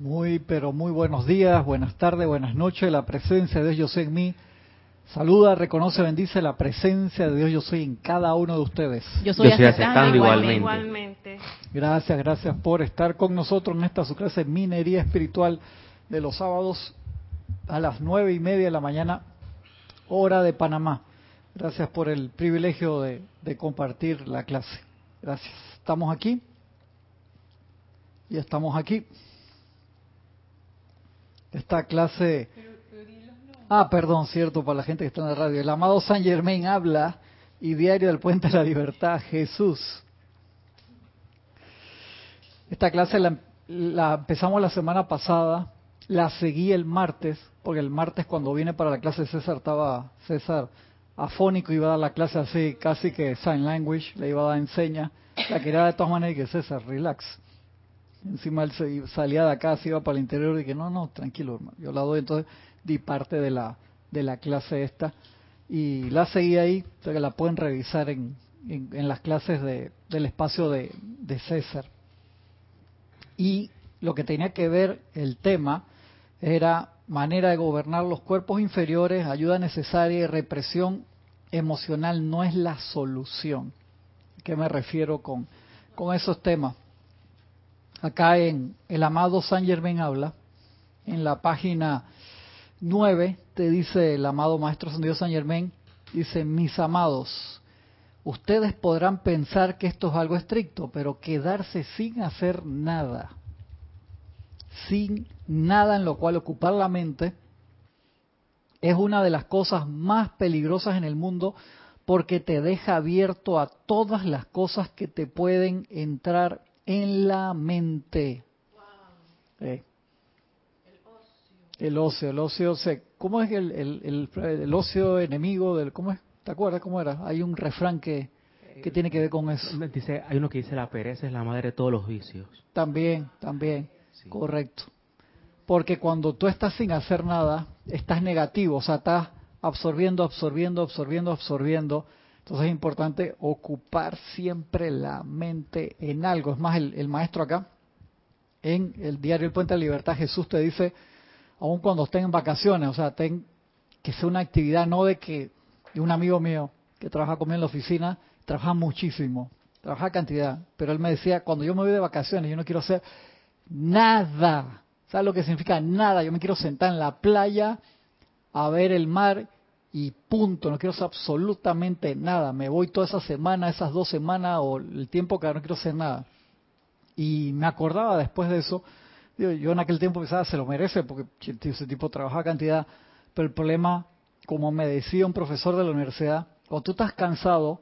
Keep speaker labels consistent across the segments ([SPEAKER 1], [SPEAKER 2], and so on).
[SPEAKER 1] Muy, pero muy buenos días, buenas tardes, buenas noches. La presencia de Dios yo soy en mí. Saluda, reconoce, bendice la presencia de Dios yo soy en cada uno de ustedes.
[SPEAKER 2] Yo soy,
[SPEAKER 3] Yo estoy
[SPEAKER 2] aceptando
[SPEAKER 3] aceptando
[SPEAKER 2] igualmente.
[SPEAKER 3] igualmente.
[SPEAKER 1] Gracias, gracias por estar con nosotros en esta su clase minería espiritual de los sábados a las nueve y media de la mañana, hora de Panamá. Gracias por el privilegio de, de compartir la clase. Gracias. Estamos aquí. Y estamos aquí. Esta clase... Ah, perdón, cierto, para la gente que está en la radio. El amado San Germain habla y diario del Puente de la Libertad, Jesús. Esta clase la, la empezamos la semana pasada, la seguí el martes, porque el martes cuando vine para la clase César estaba César afónico, iba a dar la clase así, casi que sign language, le iba a dar enseña. La quería de todas maneras y que César, relax. Encima él se salía de acá, se iba para el interior y dije, no, no, tranquilo, hermano. Yo la doy, entonces di parte de la, de la clase esta y la seguí ahí, o sea que la pueden revisar en, en, las clases de, del espacio de, César. Y lo que tenía que ver el tema era manera de gobernar los cuerpos inferiores, ayuda necesaria y represión emocional no es la solución. ¿A qué me refiero con, con esos temas? Acá en el amado San Germain habla, en la página 9, te dice el amado Maestro San Dios San Germain, dice, mis amados, ustedes podrán pensar que esto es algo estricto, pero quedarse sin hacer nada, sin nada en lo cual ocupar la mente, es una de las cosas más peligrosas en el mundo porque te deja abierto a todas las cosas que te pueden entrar en la mente. Eh. El ocio, el ocio, se, ¿cómo es el, el, el, el, ocio enemigo del, cómo es? ¿Te acuerdas cómo era? Hay un refrán que, que tiene que ver con eso.
[SPEAKER 3] Dice, hay uno que dice la pereza es la madre de todos los vicios.
[SPEAKER 1] También, también, sí. correcto. Porque cuando tú estás sin hacer nada, estás negativo, o sea, estás absorbiendo, absorbiendo, absorbiendo, absorbiendo. Entonces es importante ocupar siempre la mente en algo. Es más, el, maestro acá, en el diario El Puente de Libertad, Jesús te dice, aun cuando estén en vacaciones, o sea, ten, que sea una actividad, no de que de un amigo mío que trabaja conmigo en la oficina, trabaja muchísimo, trabaja cantidad, pero él me decía, cuando yo me voy de vacaciones, yo no quiero hacer nada. ¿Sabes lo que significa nada? Yo me quiero sentar en la playa a ver el mar y punto, no quiero hacer absolutamente nada. Me voy toda esa semana, esas dos semanas o el tiempo que no quiero hacer nada. Y me acordaba después de eso, yo en aquel tiempo pensaba, se lo merece porque ese tipo trabaja cantidad, pero el problema, como me decía un profesor de la universidad, cuando tú estás cansado,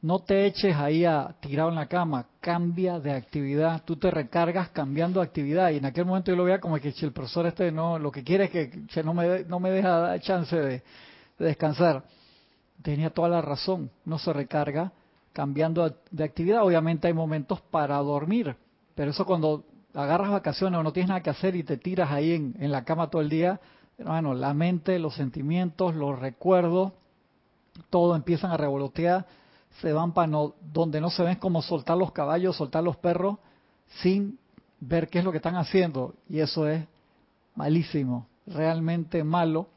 [SPEAKER 1] no te eches ahí a tirado en la cama, cambia de actividad, tú te recargas cambiando actividad y en aquel momento yo lo veía como que el profesor este no, lo que quiere es que, no me no me deja chance de, de, descansar. Tenía toda la razón, no se recarga cambiando de actividad, obviamente hay momentos para dormir, pero eso cuando agarras vacaciones o no tienes nada que hacer y te tiras ahí en, en la cama todo el día, hermano, la mente, los sentimientos, los recuerdos, todo empiezan a revolotear se van para no, donde no se ven como soltar los caballos, soltar los perros, sin ver qué es lo que están haciendo. Y eso es malísimo, realmente malo,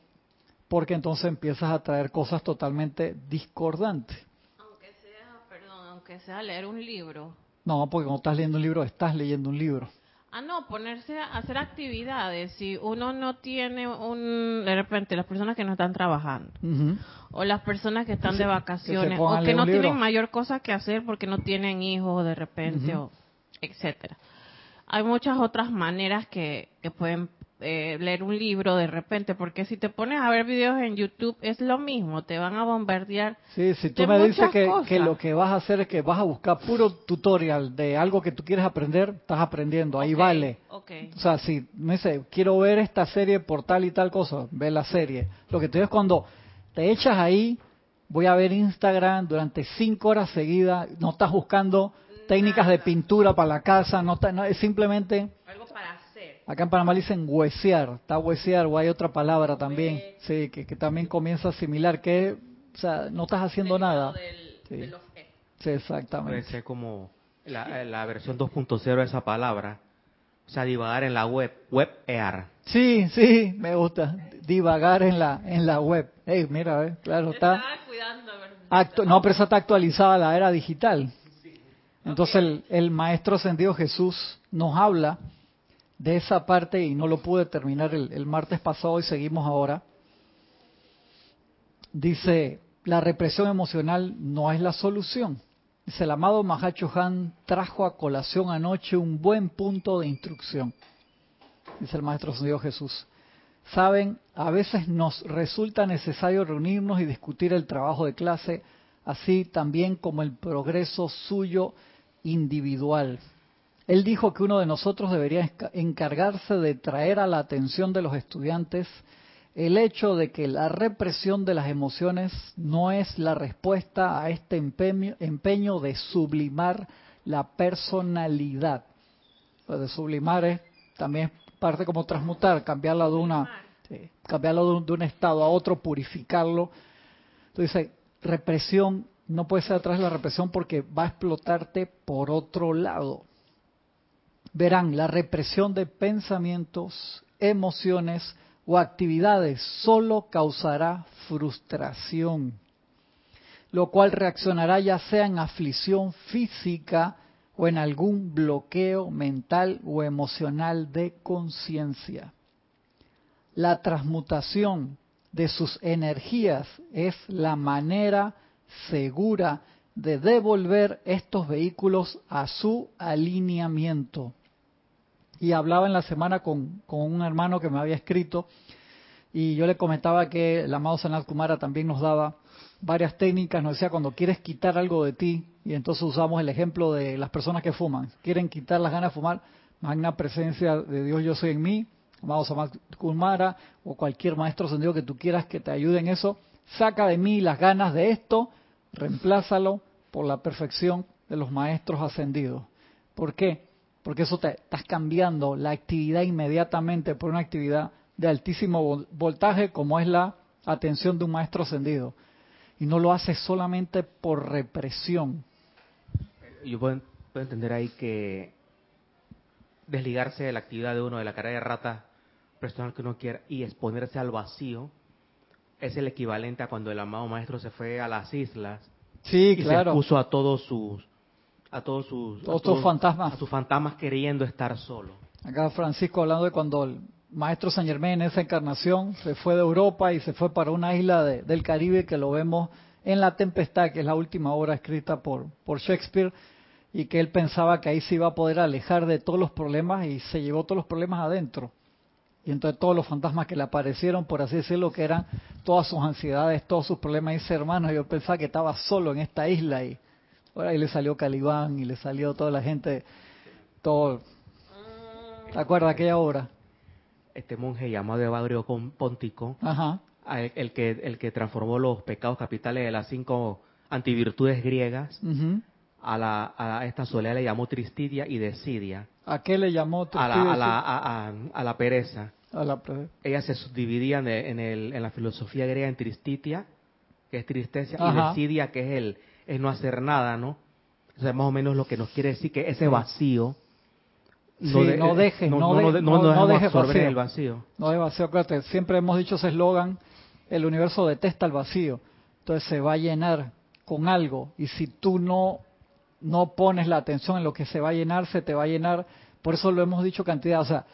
[SPEAKER 1] porque entonces empiezas a traer cosas totalmente discordantes.
[SPEAKER 2] Aunque sea, perdón, aunque sea leer un libro.
[SPEAKER 1] No, porque cuando estás leyendo un libro, estás leyendo un libro.
[SPEAKER 2] Ah, no, ponerse a hacer actividades. Si uno no tiene un. De repente, las personas que no están trabajando. Uh -huh. O las personas que están de vacaciones.
[SPEAKER 1] Que
[SPEAKER 2] o que no
[SPEAKER 1] tienen
[SPEAKER 2] libro. mayor cosa que hacer porque no tienen hijos de repente, uh -huh. o etcétera. Hay muchas otras maneras que, que pueden eh, leer un libro de repente, porque si te pones a ver videos en YouTube es lo mismo, te van a bombardear.
[SPEAKER 1] Sí, si tú me dices que, que, lo que vas a hacer es que vas a buscar puro tutorial de algo que tú quieres aprender, estás aprendiendo, ahí
[SPEAKER 2] okay,
[SPEAKER 1] vale.
[SPEAKER 2] Okay.
[SPEAKER 1] O sea, si me dice, quiero ver esta serie por tal y tal cosa, ve la serie. Lo que te digo es cuando te echas ahí, voy a ver Instagram durante cinco horas seguidas, no estás buscando técnicas de pintura para la casa, no, está, no es simplemente
[SPEAKER 2] algo para.
[SPEAKER 1] Acá en Panamá dicen huesear, está huesear o hay otra palabra también, sí, que, que, también comienza a asimilar que, o sea, no estás haciendo nada.
[SPEAKER 2] Del,
[SPEAKER 1] sí.
[SPEAKER 2] de los
[SPEAKER 1] sí, exactamente.
[SPEAKER 3] Ser como la, la versión 2.0 de esa palabra, O sea, divagar en la web, web EAR.
[SPEAKER 1] Sí, sí, me gusta divagar en la en la web. Hey, mira, claro, está. no, pero esa está actualizada a la era digital. Entonces el, el maestro ascendido Jesús nos habla de esa parte y no lo pude terminar el, martes pasado y seguimos ahora. Dice, la represión emocional no es la solución. Dice, el amado Mahacho Han trajo a colación anoche un buen punto de instrucción. Dice el Maestro Ascendido Jesús. Saben, a veces nos resulta necesario reunirnos y discutir el trabajo de clase, así también como el progreso suyo individual. Él dijo que uno de nosotros debería encargarse de traer a la atención de los estudiantes el hecho de que la represión de las emociones no es la respuesta a este empeño, de sublimar la personalidad. Pues de sublimar es también parte como transmutar, cambiarla de una cambiarlo de un, estado a otro, purificarlo. Entonces, represión no puede ser atrás de la represión porque va a explotarte por otro lado. Verán, la represión de pensamientos, emociones o actividades solo causará frustración, lo cual reaccionará ya sea en aflicción física o en algún bloqueo mental o emocional de conciencia. La transmutación de sus energías es la manera segura de devolver estos vehículos a su alineamiento. Y hablaba en la semana con, un hermano que me había escrito y yo le comentaba que el amado Sanat Kumara también nos daba varias técnicas, nos decía cuando quieres quitar algo de ti, y entonces usamos el ejemplo de las personas que fuman, quieren quitar las ganas de fumar, magna presencia de Dios yo soy en mí, amado Sanat Kumara, o cualquier maestro sentido que tú quieras que te ayude en eso, saca de mí las ganas de esto, reemplázalo por la perfección de los maestros ascendidos. ¿Por qué? Porque eso te estás cambiando la actividad inmediatamente por una actividad de altísimo voltaje como es la atención de un maestro ascendido. Y no lo hace solamente por represión.
[SPEAKER 3] Yo puedo, entender ahí que desligarse de la actividad de uno, de la cara de rata personal que uno quiera y exponerse al vacío es el equivalente a cuando el amado maestro se fue a las islas
[SPEAKER 1] sí,
[SPEAKER 3] y
[SPEAKER 1] claro.
[SPEAKER 3] se puso a todos sus a todos sus
[SPEAKER 1] fantasmas
[SPEAKER 3] a sus fantasmas queriendo estar solo.
[SPEAKER 1] Acá Francisco hablando de cuando el maestro San Germán en esa encarnación se fue de Europa y se fue para una isla del Caribe que lo vemos en La Tempestad, que es la última obra escrita por, por Shakespeare, y que él pensaba que ahí se iba a poder alejar de todos los problemas y se llevó todos los problemas adentro. Y entonces todos los fantasmas que le aparecieron, por así decirlo, que eran todas sus ansiedades, todos sus problemas, y dice, hermano, yo pensaba que estaba solo en esta isla y ahora ahí le salió Calibán y le salió toda la gente, todo. ¿Te acuerdas aquella obra?
[SPEAKER 3] Este monje llamado Evagrio Póntico, El, que, el que transformó los pecados capitales de las cinco antivirtudes griegas, a, la, a esta soledad le llamó tristidia y desidia.
[SPEAKER 1] ¿A qué le llamó
[SPEAKER 3] tristidia? A la, a la, a la pereza. Ellas se subdividían en, el, en la filosofía griega en tristitia, que es tristeza, y desidia, que es el es no hacer nada, ¿no? O sea, más o menos lo que nos quiere decir que ese vacío
[SPEAKER 1] no, no deje, no,
[SPEAKER 3] no, no, deje absorber el vacío.
[SPEAKER 1] No de vacío, siempre hemos dicho ese eslogan, el universo detesta el vacío, entonces se va a llenar con algo, y si tú no, no pones la atención en lo que se va a llenar, se te va a llenar, por eso lo hemos dicho cantidad, o sea,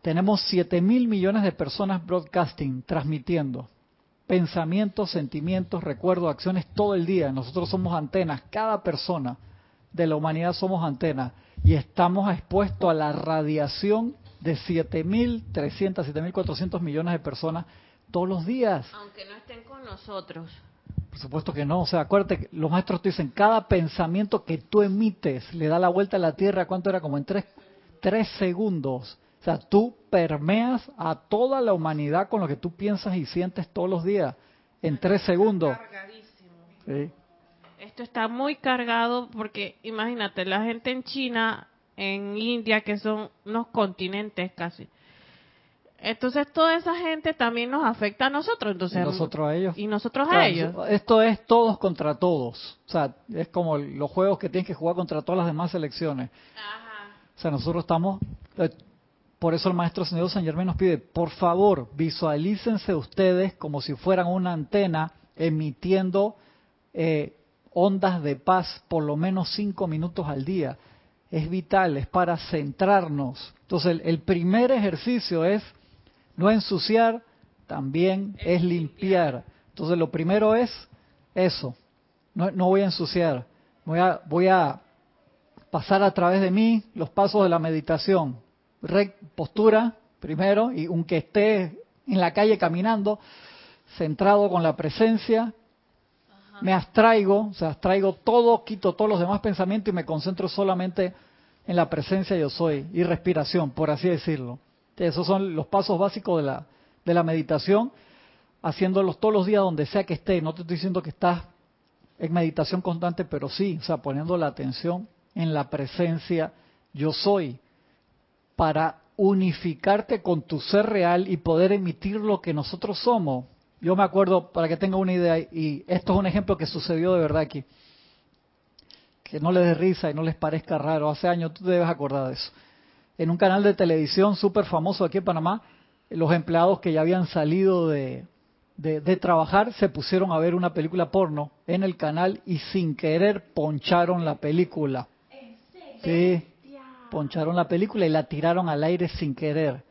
[SPEAKER 1] tenemos 7 mil millones de personas broadcasting, transmitiendo. Pensamientos, sentimientos, recuerdos, acciones todo el día. Nosotros somos antenas. Cada persona de la humanidad somos antenas. Y estamos expuestos a la radiación de 7.300, 7.400 millones de personas todos los días.
[SPEAKER 2] Aunque no estén con nosotros.
[SPEAKER 1] Por supuesto que no. O sea, acuérdate, los maestros te dicen, cada pensamiento que tú emites le da la vuelta a la Tierra, ¿cuánto era? Como en tres, tres segundos. O sea, tú permeas a toda la humanidad con lo que tú piensas y sientes todos los días en tres segundos.
[SPEAKER 2] Sí. Esto está muy cargado porque imagínate, la gente en China, en India, que son unos continentes casi. Entonces toda esa gente también nos afecta a nosotros, entonces
[SPEAKER 1] y nosotros a ellos
[SPEAKER 2] y nosotros a ellos.
[SPEAKER 1] Esto es todos contra todos, o sea, es como los juegos que tienes que jugar contra todas las demás selecciones. O sea, nosotros estamos, eh, por eso el maestro señor San Germán nos pide, por favor, visualícense ustedes como si fueran una antena emitiendo eh, ondas de paz por lo menos cinco minutos al día. Es vital, es para centrarnos. Entonces, el, primer ejercicio es no ensuciar, también es limpiar. Entonces, lo primero es eso. No, no voy a ensuciar. Voy a, voy a pasar a través de mí los pasos de la meditación. Postura primero, y aunque esté en la calle caminando, centrado con la presencia, me abstraigo, o sea, abstraigo todo, quito todos los demás pensamientos y me concentro solamente en la presencia yo soy y respiración, por así decirlo. Esos son los pasos básicos de la, de la meditación, haciéndolos todos los días donde sea que esté. No te estoy diciendo que estás en meditación constante, pero sí, o sea, poniendo la atención en la presencia yo soy para unificarte con tu ser real y poder emitir lo que nosotros somos. Yo me acuerdo, para que tenga una idea, y esto es un ejemplo que sucedió de verdad aquí, que no les dé risa y no les parezca raro, hace años tú debes acordar de eso. En un canal de televisión súper famoso aquí en Panamá, los empleados que ya habían salido de, de, trabajar se pusieron a ver una película porno en el canal y sin querer poncharon la película. Sí, poncharon la película y la tiraron al aire sin querer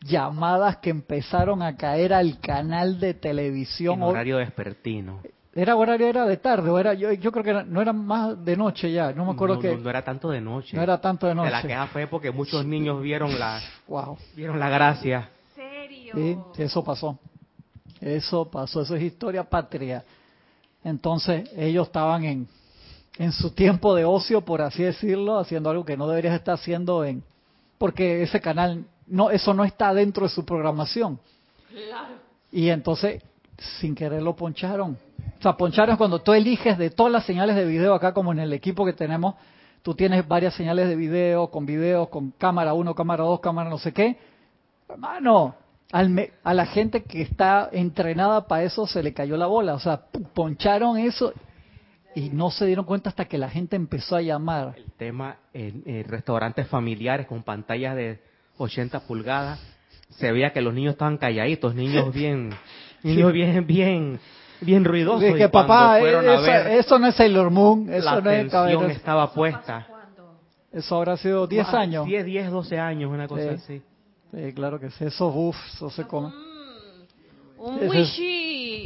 [SPEAKER 1] llamadas que empezaron a caer al canal de televisión. En
[SPEAKER 3] horario despertino.
[SPEAKER 1] Era horario, era de tarde, o era, yo, yo creo que no era más de noche ya, no me acuerdo que...
[SPEAKER 3] No, era tanto de noche.
[SPEAKER 1] No era tanto de noche.
[SPEAKER 3] la queja fue porque muchos niños vieron la, wow. vieron la gracia.
[SPEAKER 2] ¿Serio?
[SPEAKER 1] Sí, eso pasó. Eso pasó, eso es historia patria. Entonces ellos estaban en, en su tiempo de ocio, por así decirlo, haciendo algo que no deberías estar haciendo en... Porque ese canal no, eso no está dentro de su programación. Y entonces, sin querer lo poncharon. O sea, ponchar es cuando tú eliges de todas las señales de video acá, como en el equipo que tenemos, tú tienes varias señales de video, con video, con cámara 1, cámara 2, cámara no sé qué. Hermano, a la gente que está entrenada para eso se le cayó la bola. O sea, poncharon eso y no se dieron cuenta hasta que la gente empezó a llamar.
[SPEAKER 3] El tema en restaurantes familiares con pantallas de 80 pulgadas, se veía que los niños estaban calladitos, niños bien, niños bien, bien, bien ruidosos.
[SPEAKER 1] que papá, eso, no es Sailor Moon, eso
[SPEAKER 3] la atención estaba puesta.
[SPEAKER 1] Eso habrá sido 10 años.
[SPEAKER 3] 10, 10, 12 años, una cosa así.
[SPEAKER 1] Sí, claro que sí, eso, uff, eso se come.
[SPEAKER 2] Mm, un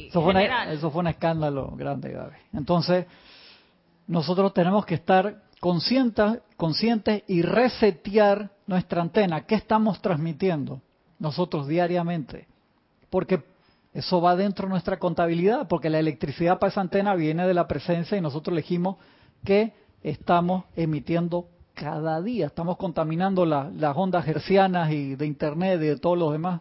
[SPEAKER 1] eso, fue eso fue un escándalo grande, Gaby. Entonces, nosotros tenemos que estar conscientes, conscientes y resetear nuestra antena. ¿Qué estamos transmitiendo nosotros diariamente? Porque eso va dentro de nuestra contabilidad, porque la electricidad para esa antena viene de la presencia y nosotros elegimos que estamos emitiendo cada día. Estamos contaminando las ondas hercianas y de internet y de todos los demás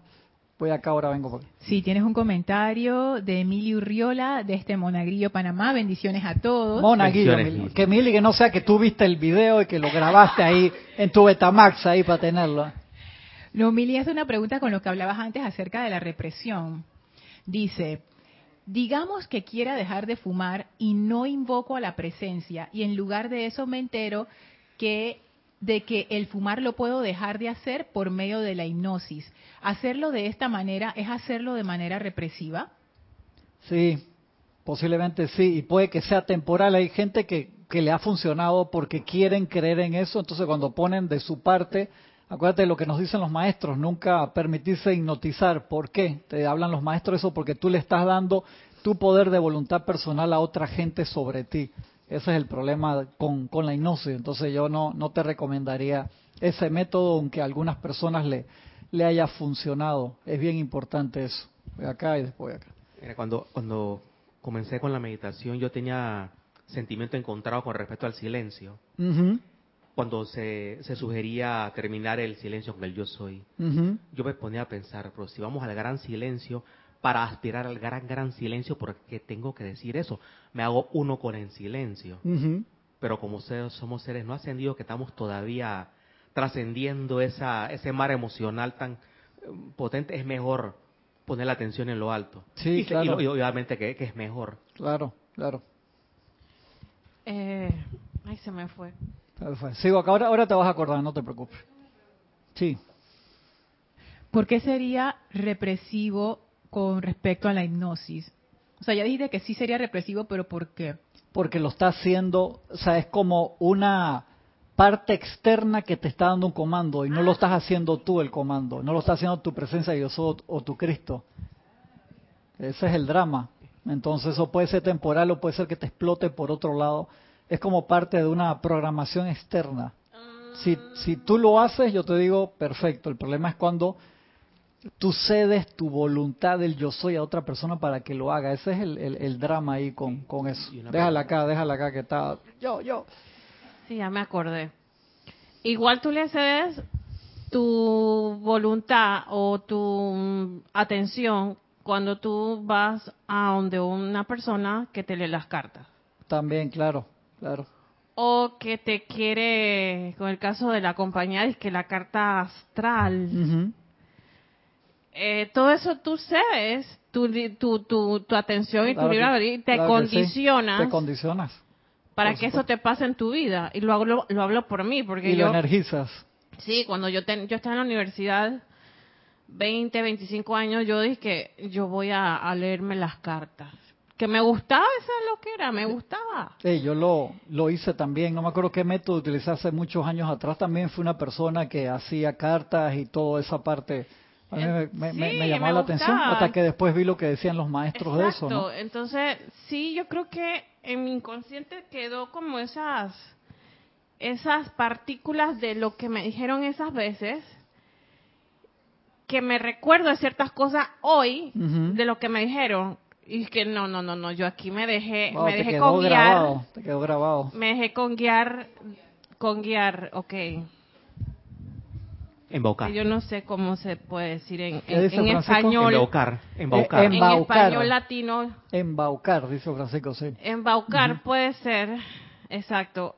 [SPEAKER 1] Voy acá ahora, vengo. Por...
[SPEAKER 4] Sí, tienes un comentario de Emilio Urriola de este Monagrillo, Panamá. Bendiciones a todos.
[SPEAKER 1] Monagrillo, que Mili, que no sea que tú viste el video y que lo grabaste ahí en tu Betamax ahí para tenerlo.
[SPEAKER 4] No, Mili hace una pregunta con lo que hablabas antes acerca de la represión. Dice, digamos que quiera dejar de fumar y no invoco a la presencia y en lugar de eso me entero que de que el fumar lo puedo dejar de hacer por medio de la hipnosis. ¿Hacerlo de esta manera es hacerlo de manera represiva?
[SPEAKER 1] Sí, posiblemente sí, y puede que sea temporal. Hay gente que, que le ha funcionado porque quieren creer en eso, entonces cuando ponen de su parte, acuérdate de lo que nos dicen los maestros, nunca permitirse hipnotizar. ¿Por qué? Te hablan los maestros eso porque tú le estás dando tu poder de voluntad personal a otra gente sobre ti. Ese es el problema con, con la hipnosis. Entonces yo no, no te recomendaría ese método, aunque a algunas personas le, le haya funcionado. Es bien importante eso. Voy acá y después acá.
[SPEAKER 3] cuando, cuando comencé con la meditación yo tenía sentimiento encontrado con respecto al silencio. Cuando se, se, sugería terminar el silencio con el yo soy, yo me ponía a pensar, pero si vamos al gran silencio, para aspirar al gran, gran silencio, porque tengo que decir eso? Me hago uno con el silencio. Pero como somos seres no ascendidos, que estamos todavía trascendiendo esa, ese mar emocional tan eh, potente, es mejor poner la atención en lo alto.
[SPEAKER 1] Sí, claro.
[SPEAKER 3] Y, obviamente que, es mejor.
[SPEAKER 1] Claro, claro.
[SPEAKER 2] Eh, ay, se me fue.
[SPEAKER 1] Sigo acá, ahora, ahora te vas a acordar, no te preocupes. Sí.
[SPEAKER 4] ¿Por qué sería represivo con respecto a la hipnosis? O sea, ya dijiste que sí sería represivo, pero ¿por qué?
[SPEAKER 1] Porque lo está haciendo, o sea, es como una parte externa que te está dando un comando y no lo estás haciendo tú el comando, no lo está haciendo tu presencia de Dios o tu Cristo. Ese es el drama. Entonces eso puede ser temporal o puede ser que te explote por otro lado. Es como parte de una programación externa. Si, si tú lo haces, yo te digo, perfecto. El problema es cuando tú cedes tu voluntad del yo soy a otra persona para que lo haga. Ese es el, el, drama ahí con, con eso. Déjala acá, déjala acá que está... Yo, yo.
[SPEAKER 2] Sí, ya me acordé. Igual tú le cedes tu voluntad o tu atención cuando tú vas a donde una persona que te lee las cartas.
[SPEAKER 1] También, claro, claro.
[SPEAKER 2] O que te quiere, con el caso de la compañía, es que la carta astral. Eh, todo eso tú cedes, tu, tu, tu, tu atención y tu libre te condicionas.
[SPEAKER 1] Te condicionas.
[SPEAKER 2] Para que eso te pase en tu vida. Y lo hablo, lo hablo por mí, porque
[SPEAKER 1] y
[SPEAKER 2] lo
[SPEAKER 1] energizas.
[SPEAKER 2] Sí, cuando yo, yo estaba en la universidad, 20, 25 años, yo dije que yo voy a, leerme las cartas. Que me gustaba esa lo que era, me gustaba.
[SPEAKER 1] Sí, yo lo, lo hice también, no me acuerdo qué método utilicé hace muchos años atrás. También fui una persona que hacía cartas y toda esa parte. A mí me, me, llamaba la atención hasta que después vi lo que decían los maestros de eso. ¿no?
[SPEAKER 2] Entonces, sí, yo creo que en mi inconsciente quedó como esas, esas partículas de lo que me dijeron esas veces que me recuerdo de ciertas cosas hoy de lo que me dijeron y que no no no no yo aquí me dejé me dejé con guiar
[SPEAKER 1] grabado, te quedó grabado
[SPEAKER 2] me dejé con guiar con guiar ok
[SPEAKER 3] embaucar.
[SPEAKER 2] Yo no sé cómo se puede decir en, en, español.
[SPEAKER 3] Embaucar
[SPEAKER 2] embaucar. en español latino.
[SPEAKER 1] Embaucar dice Francisco sí.
[SPEAKER 2] Embaucar puede ser exacto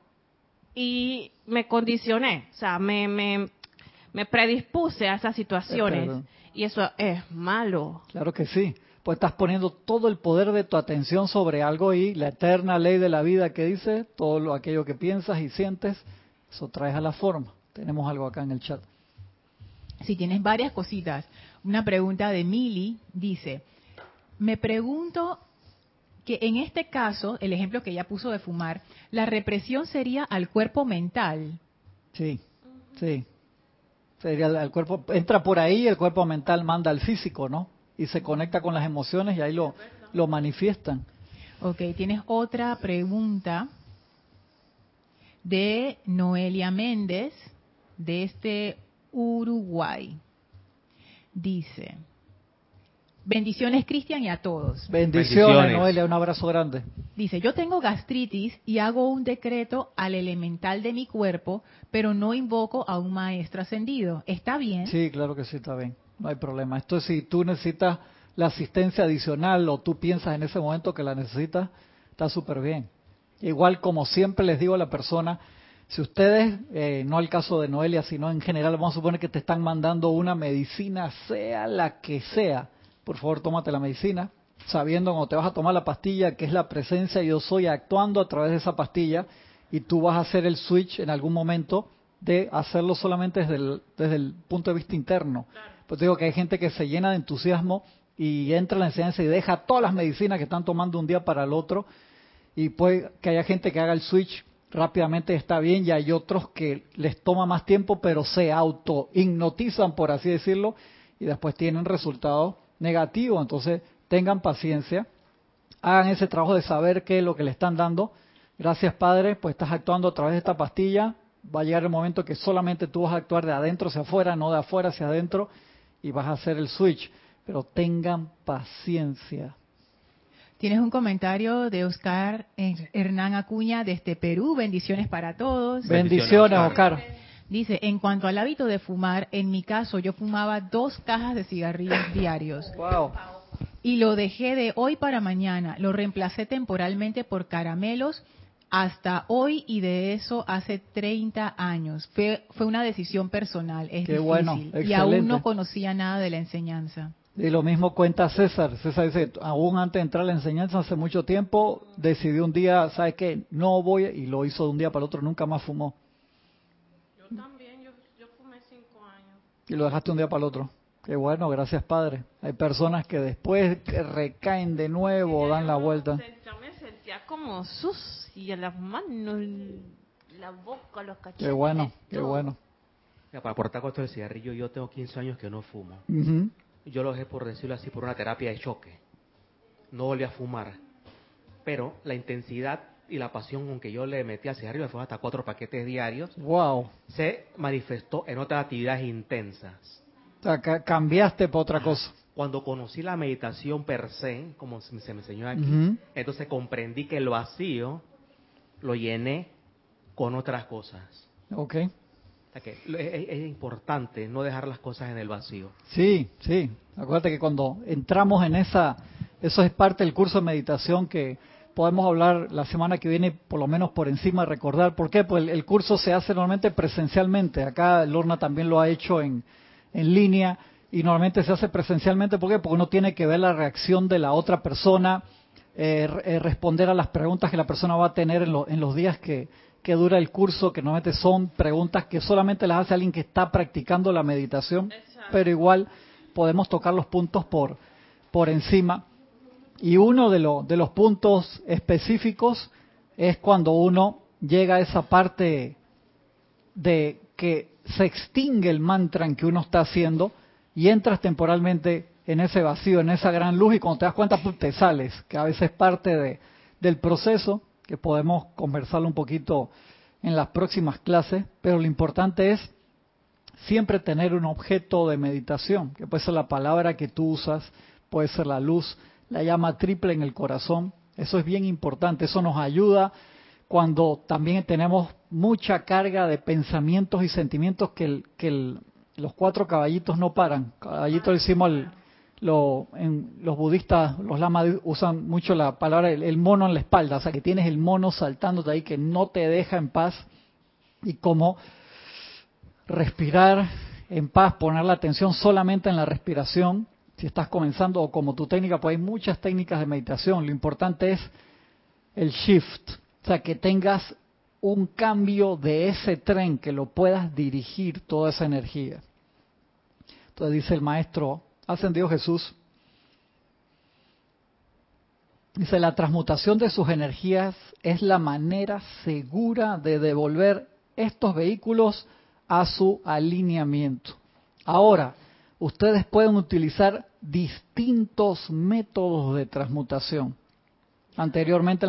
[SPEAKER 2] y me condicioné o sea me me me predispuse a esas situaciones. Y eso es malo.
[SPEAKER 1] Claro que sí. Pues estás poniendo todo el poder de tu atención sobre algo y la eterna ley de la vida que dice, todo lo, aquello que piensas y sientes, eso traes a la forma. Tenemos algo acá en el chat.
[SPEAKER 4] Si tienes varias cositas. Una pregunta de Mili dice, me pregunto que en este caso, el ejemplo que ella puso de fumar, la represión sería al cuerpo mental.
[SPEAKER 1] Sí, sí. Sería el cuerpo entra por ahí, el cuerpo mental manda al físico, ¿no? Y se conecta con las emociones y ahí lo, lo manifiestan.
[SPEAKER 4] Ok, tienes otra pregunta de Noelia Méndez, de este Uruguay. Dice, Bendiciones, Cristian, y a todos.
[SPEAKER 1] Bendiciones, Noelia, un abrazo grande.
[SPEAKER 4] Dice, yo tengo gastritis y hago un decreto al elemental de mi cuerpo, pero no invoco a un maestro ascendido. ¿Está bien?
[SPEAKER 1] Sí, claro que sí, está bien. No hay problema. Esto es si tú necesitas la asistencia adicional o tú piensas en ese momento que la necesitas, está súper bien. Igual como siempre les digo a la persona, si ustedes, eh, no al caso de Noelia, sino en general, vamos a suponer que te están mandando una medicina, sea la que sea, por favor tómate la medicina, sabiendo cuando te vas a tomar la pastilla que es la presencia yo soy actuando a través de esa pastilla y tú vas a hacer el switch en algún momento de hacerlo solamente desde el, desde el punto de vista interno. Pues digo que hay gente que se llena de entusiasmo y entra en la enseñanza y deja todas las medicinas que están tomando un día para el otro y puede que haya gente que haga el switch rápidamente está bien y hay otros que les toma más tiempo pero se auto hipnotizan por así decirlo y después tienen resultados negativo. Entonces, tengan paciencia, hagan ese trabajo de saber qué es lo que le están dando. Gracias, Padre, pues estás actuando a través de esta pastilla. Va a llegar el momento que solamente tú vas a actuar de adentro hacia afuera, no de afuera hacia adentro, y vas a hacer el switch. Pero tengan paciencia.
[SPEAKER 4] Tienes un comentario de Oscar Hernán Acuña desde Perú. Bendiciones para todos.
[SPEAKER 1] Bendiciones, Oscar.
[SPEAKER 4] Dice, en cuanto al hábito de fumar, en mi caso yo fumaba dos cajas de cigarrillos diarios.
[SPEAKER 1] Wow.
[SPEAKER 4] Y lo dejé de hoy para mañana. Lo reemplacé temporalmente por caramelos hasta hoy y de eso hace 30 años. Fue, fue una decisión personal. Es
[SPEAKER 1] Qué
[SPEAKER 4] difícil.
[SPEAKER 1] bueno,
[SPEAKER 4] y aún no conocía nada de la enseñanza.
[SPEAKER 1] Y lo mismo cuenta César. César dice, aún antes de entrar a la enseñanza, hace mucho tiempo, decidió un día, ¿sabes qué? No voy, y lo hizo de un día para el otro, nunca más fumó. Yo también, yo, yo fumé cinco años. Y lo dejaste un día para el otro. Qué bueno, gracias Padre. Hay personas que después recaen de nuevo, sí, dan la vuelta.
[SPEAKER 2] Yo me sentía como sucia, las manos, la boca, los cachetes.
[SPEAKER 1] Qué bueno, qué bueno.
[SPEAKER 3] Ya, para aportar con esto del cigarrillo, yo tengo 15 años que no fumo. Uh -huh. Yo lo dejé, por decirlo así, por una terapia de choque. No volví a fumar. Pero la intensidad y la pasión con que yo le metí al cigarrillo, fue hasta cuatro paquetes diarios,
[SPEAKER 1] wow.
[SPEAKER 3] se manifestó en otras actividades intensas.
[SPEAKER 1] O sea, cambiaste por otra cosa.
[SPEAKER 3] Cuando conocí la meditación per se, como se me enseñó aquí, entonces comprendí que el vacío lo llené con otras cosas.
[SPEAKER 1] Ok.
[SPEAKER 3] Que es, importante no dejar las cosas en el vacío.
[SPEAKER 1] Sí, sí. Acuérdate que cuando entramos en esa, eso es parte del curso de meditación que podemos hablar la semana que viene, por lo menos por encima, recordar. ¿Por qué? Pues el, curso se hace normalmente presencialmente. Acá Lorna también lo ha hecho en, en línea y normalmente se hace presencialmente. ¿Por qué? Porque uno tiene que ver la reacción de la otra persona, eh, eh, responder a las preguntas que la persona va a tener en, en los días que, que dura el curso, que normalmente son preguntas que solamente las hace alguien que está practicando la meditación, pero igual podemos tocar los puntos por, por encima. Y uno de, de los puntos específicos es cuando uno llega a esa parte de que se extingue el mantra en que uno está haciendo y entras temporalmente en ese vacío, en esa gran luz y cuando te das cuenta pues, te sales, que a veces es parte de, del proceso, que podemos conversarlo un poquito en las próximas clases, pero lo importante es siempre tener un objeto de meditación, que puede ser la palabra que tú usas, puede ser la luz, la llama triple en el corazón. Eso es bien importante, eso nos ayuda cuando también tenemos mucha carga de pensamientos y sentimientos que, que los cuatro caballitos no paran. Caballito decimos lo, en, los budistas, los lamas usan mucho la palabra el, mono en la espalda, o sea que tienes el mono saltándote ahí que no te deja en paz y como respirar en paz, poner la atención solamente en la respiración si estás comenzando o como tu técnica, pues hay muchas técnicas de meditación. Lo importante es el shift, o sea, que tengas un cambio de ese tren, que lo puedas dirigir toda esa energía. Entonces dice el maestro ascendido Jesús, dice, la transmutación de sus energías es la manera segura de devolver estos vehículos a su alineamiento. Ahora, ustedes pueden utilizar distintos métodos de transmutación. Anteriormente,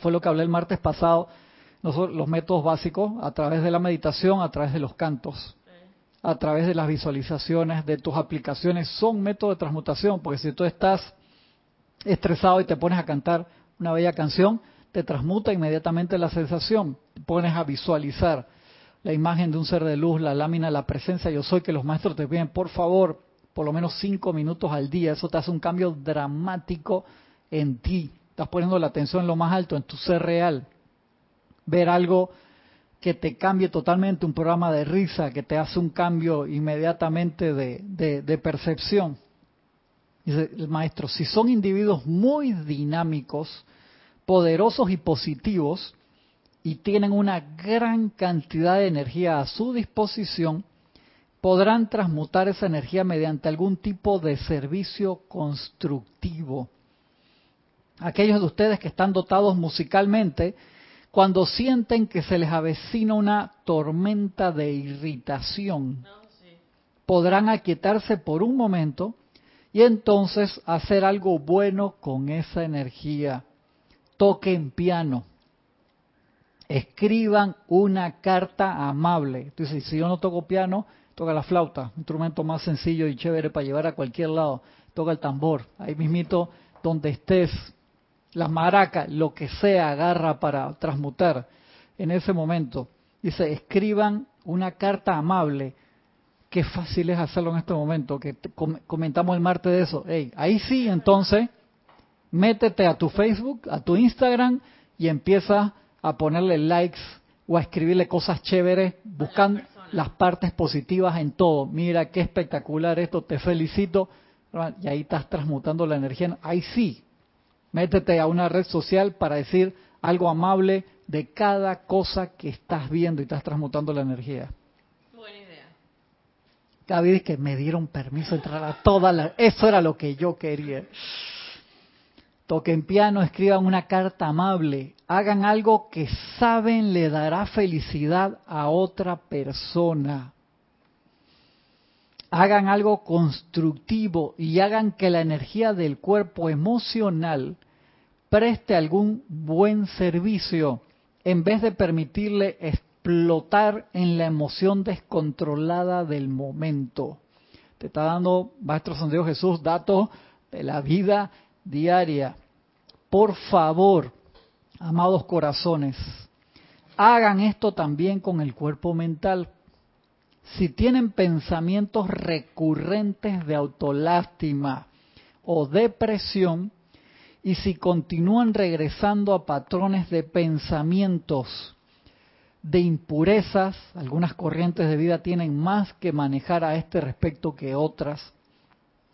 [SPEAKER 1] fue lo que hablé el martes pasado, los métodos básicos, a través de la meditación, a través de los cantos, a través de las visualizaciones, de tus aplicaciones, son métodos de transmutación, porque si tú estás estresado y te pones a cantar una bella canción, te transmuta inmediatamente la sensación, te pones a visualizar la imagen de un ser de luz, la lámina, la presencia yo soy, que los maestros te piden, por favor, por lo menos cinco minutos al día. Eso te hace un cambio dramático en ti. Estás poniendo la atención en lo más alto, en tu ser real. Ver algo que te cambie totalmente, un programa de risa que te hace un cambio inmediatamente de, percepción. Dice el maestro, si son individuos muy dinámicos, poderosos y positivos, y tienen una gran cantidad de energía a su disposición, podrán transmutar esa energía mediante algún tipo de servicio constructivo. Aquellos de ustedes que están dotados musicalmente, cuando sienten que se les avecina una tormenta de irritación, podrán aquietarse por un momento y entonces hacer algo bueno con esa energía. Toquen piano, escriban una carta amable. Entonces, si yo no toco piano, toca la flauta, un instrumento más sencillo y chévere para llevar a cualquier lado, toca el tambor, ahí mismito donde estés, la maraca, lo que sea, agarra para transmutar en ese momento. Dice, escriban una carta amable. Qué fácil es hacerlo en este momento, que comentamos el martes de eso. ahí sí, entonces, métete a tu Facebook, a tu Instagram y empieza a ponerle likes o a escribirle cosas chéveres, buscando las partes positivas en todo. Mira qué espectacular esto, te felicito. Y ahí estás transmutando la energía. Ahí sí, métete a una red social para decir algo amable de cada cosa que estás viendo y estás transmutando la energía.
[SPEAKER 2] Buena idea.
[SPEAKER 1] Gaby dice que me dieron permiso de entrar a todas las... Eso era lo que yo quería. Toquen piano, escriban una carta amable, hagan algo que saben le dará felicidad a otra persona. Hagan algo constructivo y hagan que la energía del cuerpo emocional preste algún buen servicio en vez de permitirle explotar en la emoción descontrolada del momento. Te está dando, Maestro San Dios Jesús, datos de la vida diaria. Por favor, amados corazones, hagan esto también con el cuerpo mental. Si tienen pensamientos recurrentes de autolástima o depresión, y si continúan regresando a patrones de pensamientos de impurezas, algunas corrientes de vida tienen más que manejar a este respecto que otras,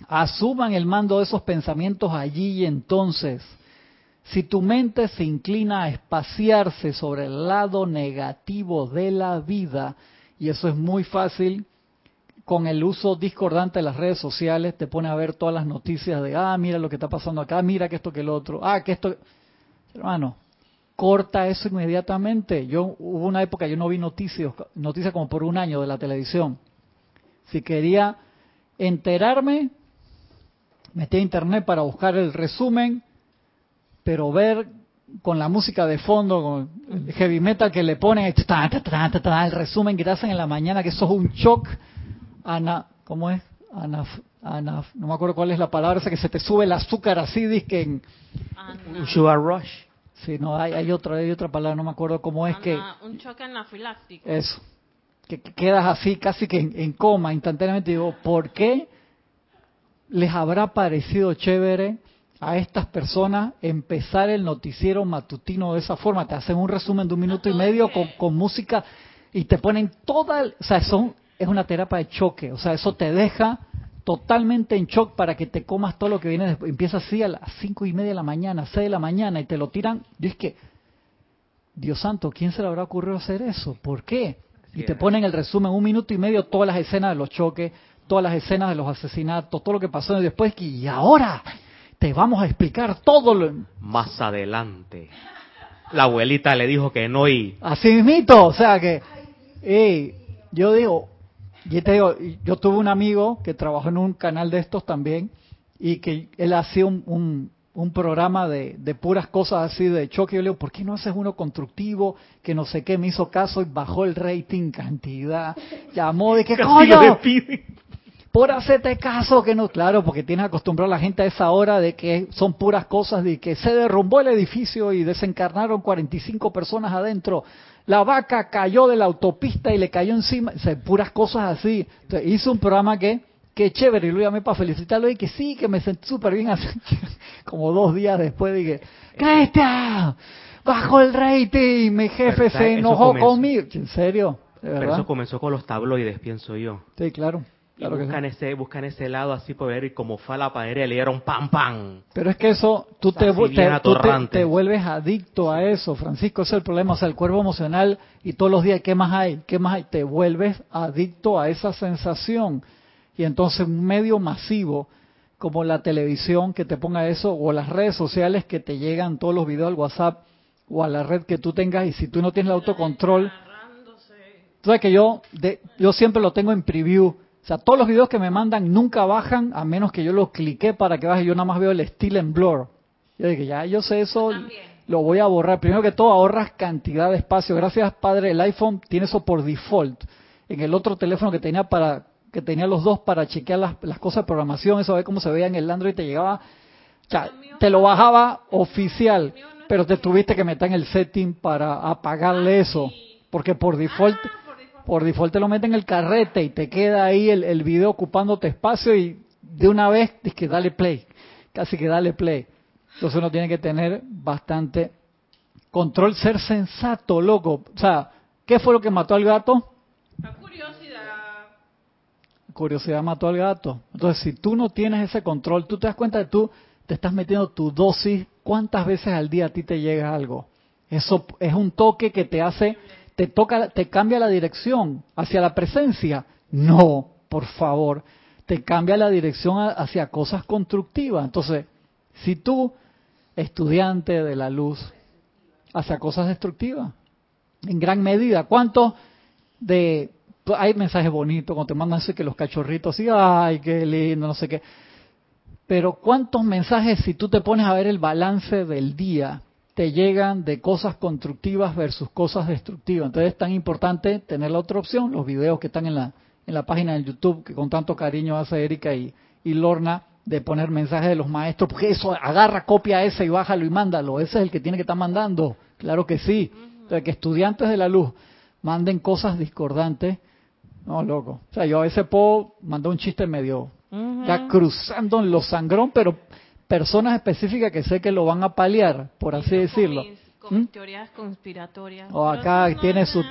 [SPEAKER 1] asuman el mando de esos pensamientos allí y entonces. Si tu mente se inclina a espaciarse sobre el lado negativo de la vida, y eso es muy fácil, con el uso discordante de las redes sociales, te pone a ver todas las noticias de, ah, mira lo que está pasando acá, mira que esto que el otro, ah, que esto... Hermano, corta eso inmediatamente. Yo hubo una época yo no vi noticias, noticias como por un año de la televisión. Si quería enterarme, metí a internet para buscar el resumen, pero ver con la música de fondo, con el heavy metal que le ponen, el resumen que te hacen en la mañana, que eso es un shock ana, ¿cómo es? Ana, ana, no me acuerdo cuál es la palabra esa que se te sube el azúcar así, dice que en
[SPEAKER 3] sugar rush.
[SPEAKER 1] Sí, no, hay, hay otra, hay otra palabra, no me acuerdo cómo es que
[SPEAKER 2] un choque anafiláctico.
[SPEAKER 1] Eso. Que, quedas así casi que en, coma instantáneamente digo, ¿por qué les habrá parecido chévere a estas personas empezar el noticiero matutino de esa forma? Te hacen un resumen de un minuto y medio con, con música y te ponen toda, o sea, son es una terapia de choque, o sea, eso te deja totalmente en shock para que te comas todo lo que viene después. Empieza así a las cinco y media de la mañana, seis de la mañana y te lo tiran. Yo es que, Dios santo, ¿quién se le habrá ocurrido hacer eso? ¿Por qué? Y te ponen el resumen, un minuto y medio, todas las escenas de los choques, todas las escenas de los asesinatos, todo lo que pasó y después, y ahora te vamos a explicar todo lo...
[SPEAKER 3] Más adelante. La abuelita le dijo que no y...
[SPEAKER 1] Así mismito, o sea que... yo digo, yo te digo, yo tuve un amigo que trabajó en un canal de estos también y que él hacía un, un, programa de, de, puras cosas así de choque. Yo le digo, ¿por qué no haces uno constructivo? Que no sé qué, me hizo caso y bajó el rating cantidad. Llamó de que coño. Por hacerte caso que no, claro, porque tienes acostumbrado a la gente a esa hora de que son puras cosas de que se derrumbó el edificio y desencarnaron 45 personas adentro la vaca cayó de la autopista y le cayó encima, o puras cosas así. Entonces, hizo un programa que, que chévere, y lo llamé para felicitarlo y que sí, que me sentí súper bien. Como dos días después dije, está Bajo el rating, mi jefe se enojó conmigo. ¿En serio?
[SPEAKER 3] Pero eso comenzó con los tabloides, pienso yo.
[SPEAKER 1] Sí, claro
[SPEAKER 3] buscan, ese, buscan ese lado así por ver y como fue a la pared le dieron pam pam.
[SPEAKER 1] Pero es que eso, tú, te, te, te, vuelves adicto a eso, Francisco, ese es el problema. O sea, el cuerpo emocional y todos los días, ¿qué más hay? ¿Qué más hay? Te vuelves adicto a esa sensación. Y entonces un medio masivo como la televisión que te ponga eso o las redes sociales que te llegan todos los videos al WhatsApp o a la red que tú tengas y si tú no tienes el autocontrol... Tú sabes que yo, de, yo siempre lo tengo en preview o sea, todos los videos que me mandan nunca bajan a menos que yo los clique para que baje. Yo nada más veo el estilo en blur. Yo dije, ya, yo sé eso, lo voy a borrar. Primero que todo, ahorras cantidad de espacio. Gracias, padre. El iPhone tiene eso por default. En el otro teléfono que tenía para que tenía los dos para chequear las, cosas de programación, eso ve cómo se veía en el Android, te llegaba, o sea, te lo bajaba oficial, pero te tuviste que meter en el setting para apagarle eso, porque por default por default te lo meten en el carrete y te queda ahí el, el video ocupándote espacio y de una vez es que dale play, casi que dale play. Entonces uno tiene que tener bastante control, ser sensato, loco. O sea, ¿qué fue lo que mató al gato?
[SPEAKER 2] La curiosidad.
[SPEAKER 1] Curiosidad mató al gato. Entonces, si tú no tienes ese control, tú te das cuenta de tú te estás metiendo tu dosis, ¿cuántas veces al día a ti te llega algo? Eso es un toque que te hace te toca, te cambia la dirección hacia la presencia. No, por favor, te cambia la dirección hacia cosas constructivas. Entonces, si tú, estudiante de la luz, hacia cosas destructivas, en gran medida, ¿cuántos de... Hay mensajes bonitos cuando te mandan ese que los cachorritos, y ay, qué lindo, no sé qué. Pero ¿cuántos mensajes, si tú te pones a ver el balance del día, te llegan de cosas constructivas versus cosas destructivas? Entonces es tan importante tener la otra opción, los videos que están en la, en la página de YouTube que con tanto cariño hace Erika y, Lorna de poner mensajes de los maestros, porque eso agarra, copia ese y bájalo y mándalo, ese es el que tiene que estar mandando, claro que sí. Entonces, que estudiantes de la luz manden cosas discordantes, no, loco. O sea, yo a veces puedo mandar un chiste medio, ya cruzando en los sangrón, pero personas específicas que sé que lo van a paliar, por así decirlo
[SPEAKER 2] con ¿Mm? teorías conspiratorias.
[SPEAKER 1] O acá tiene su...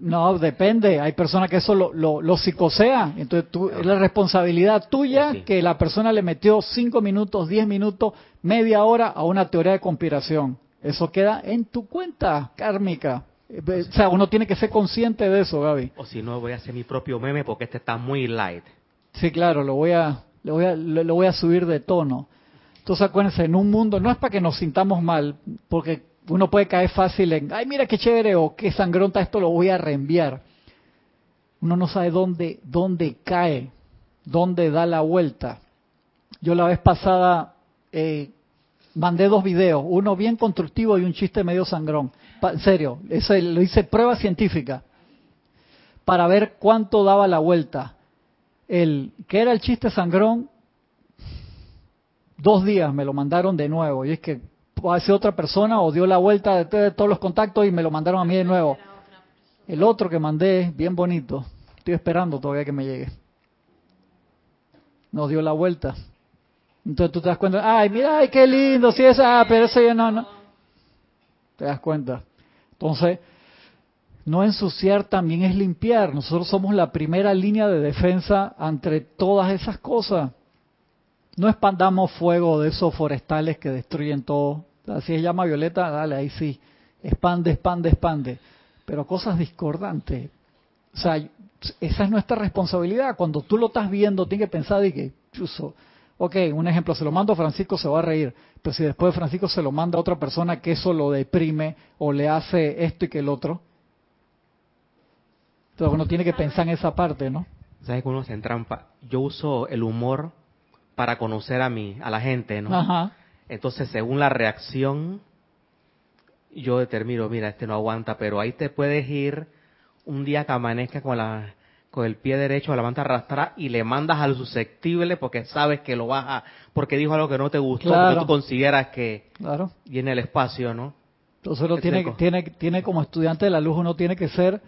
[SPEAKER 1] no, depende. Hay personas que eso lo, lo, psicosean. Entonces tú, es la responsabilidad tuya que la persona le metió cinco minutos, diez minutos, media hora a una teoría de conspiración. Eso queda en tu cuenta kármica. O sea, uno tiene que ser consciente de eso, Gaby.
[SPEAKER 3] O si no, voy a hacer mi propio meme porque este está muy light.
[SPEAKER 1] Sí, claro, lo voy a, lo voy a, lo voy a subir de tono. Entonces acuérdense, en un mundo, no es para que nos sintamos mal, porque uno puede caer fácil en, ay, mira qué chévere o qué sangronta esto lo voy a reenviar. Uno no sabe dónde, dónde cae, dónde da la vuelta. Yo la vez pasada eh, mandé dos videos, uno bien constructivo y un chiste medio sangrón. en serio, ese, lo hice prueba científica para ver cuánto daba la vuelta. El que era el chiste sangrón dos días me lo mandaron de nuevo. Y es que ser otra persona o dio la vuelta de, todos los contactos y me lo mandaron a mí de nuevo. El otro que mandé, bien bonito, estoy esperando todavía que me llegue. Nos dio la vuelta. Entonces tú te das cuenta, ay, mira, ay, qué lindo, sí, esa, ah, pero eso ya no, no. Te das cuenta. Entonces, no ensuciar también es limpiar. Nosotros somos la primera línea de defensa ante todas esas cosas. No expandamos fuego de esos forestales que destruyen todo. Así es llama violeta, dale, ahí sí. Expande, expande, expande. Pero cosas discordantes. O sea, esa es nuestra responsabilidad. Cuando tú lo estás viendo, tienes que pensar y que, chuso, ok, un ejemplo, se lo mando a Francisco, se va a reír. Pero si después Francisco se lo manda a otra persona que eso lo deprime o le hace esto y que el otro. Entonces uno tiene que pensar en esa parte, ¿no?
[SPEAKER 3] ¿Sabes que uno se entrampa? Yo uso el humor para conocer a mí, a la gente, ¿no? Entonces, según la reacción, yo determino, mira, este no aguanta, pero ahí te puedes ir un día que amanezca con la con el pie derecho a la manta arrastrada y le mandas al susceptible porque sabes que lo vas a, porque dijo algo que no te gustó, porque tú consideras que claro. viene el espacio, ¿no?
[SPEAKER 1] Entonces uno tiene, tiene, tiene como estudiante de la luz, uno tiene que ser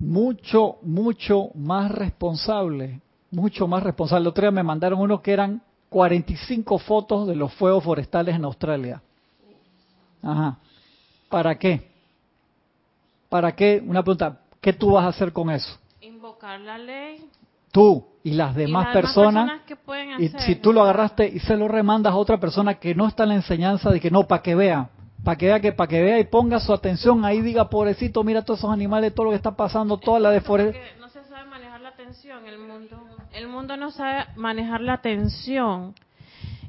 [SPEAKER 1] mucho, mucho más responsable mucho más responsable. El otro día me mandaron uno que eran 45 fotos de los fuegos forestales en Australia. Ajá. ¿Para qué? ¿Para qué? Una pregunta, ¿qué tú vas a hacer con eso?
[SPEAKER 2] Invocar la ley.
[SPEAKER 1] Tú y las demás, personas, y si tú lo agarraste y se lo remandas a otra persona que no está en la enseñanza de que no, para que vea, para que vea que para que vea y ponga su atención ahí diga pobrecito mira todos esos animales todo lo que está pasando toda la deforestación
[SPEAKER 2] el mundo. El mundo no sabe manejar la tensión.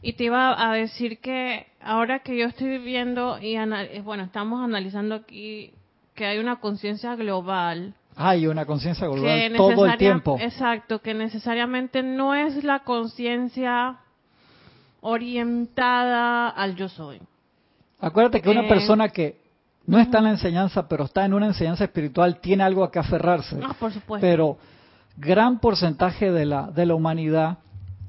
[SPEAKER 2] Y te iba a decir que ahora que yo estoy viendo y eh, bueno, estamos analizando aquí que hay una conciencia global.
[SPEAKER 1] Hay una conciencia global todo el tiempo.
[SPEAKER 2] Exacto, que necesariamente no es la conciencia orientada al yo soy.
[SPEAKER 1] Acuérdate que una persona que no está en la enseñanza, pero está en una enseñanza espiritual, tiene algo a que aferrarse.
[SPEAKER 2] Ah, por supuesto.
[SPEAKER 1] Pero gran porcentaje de la, de la humanidad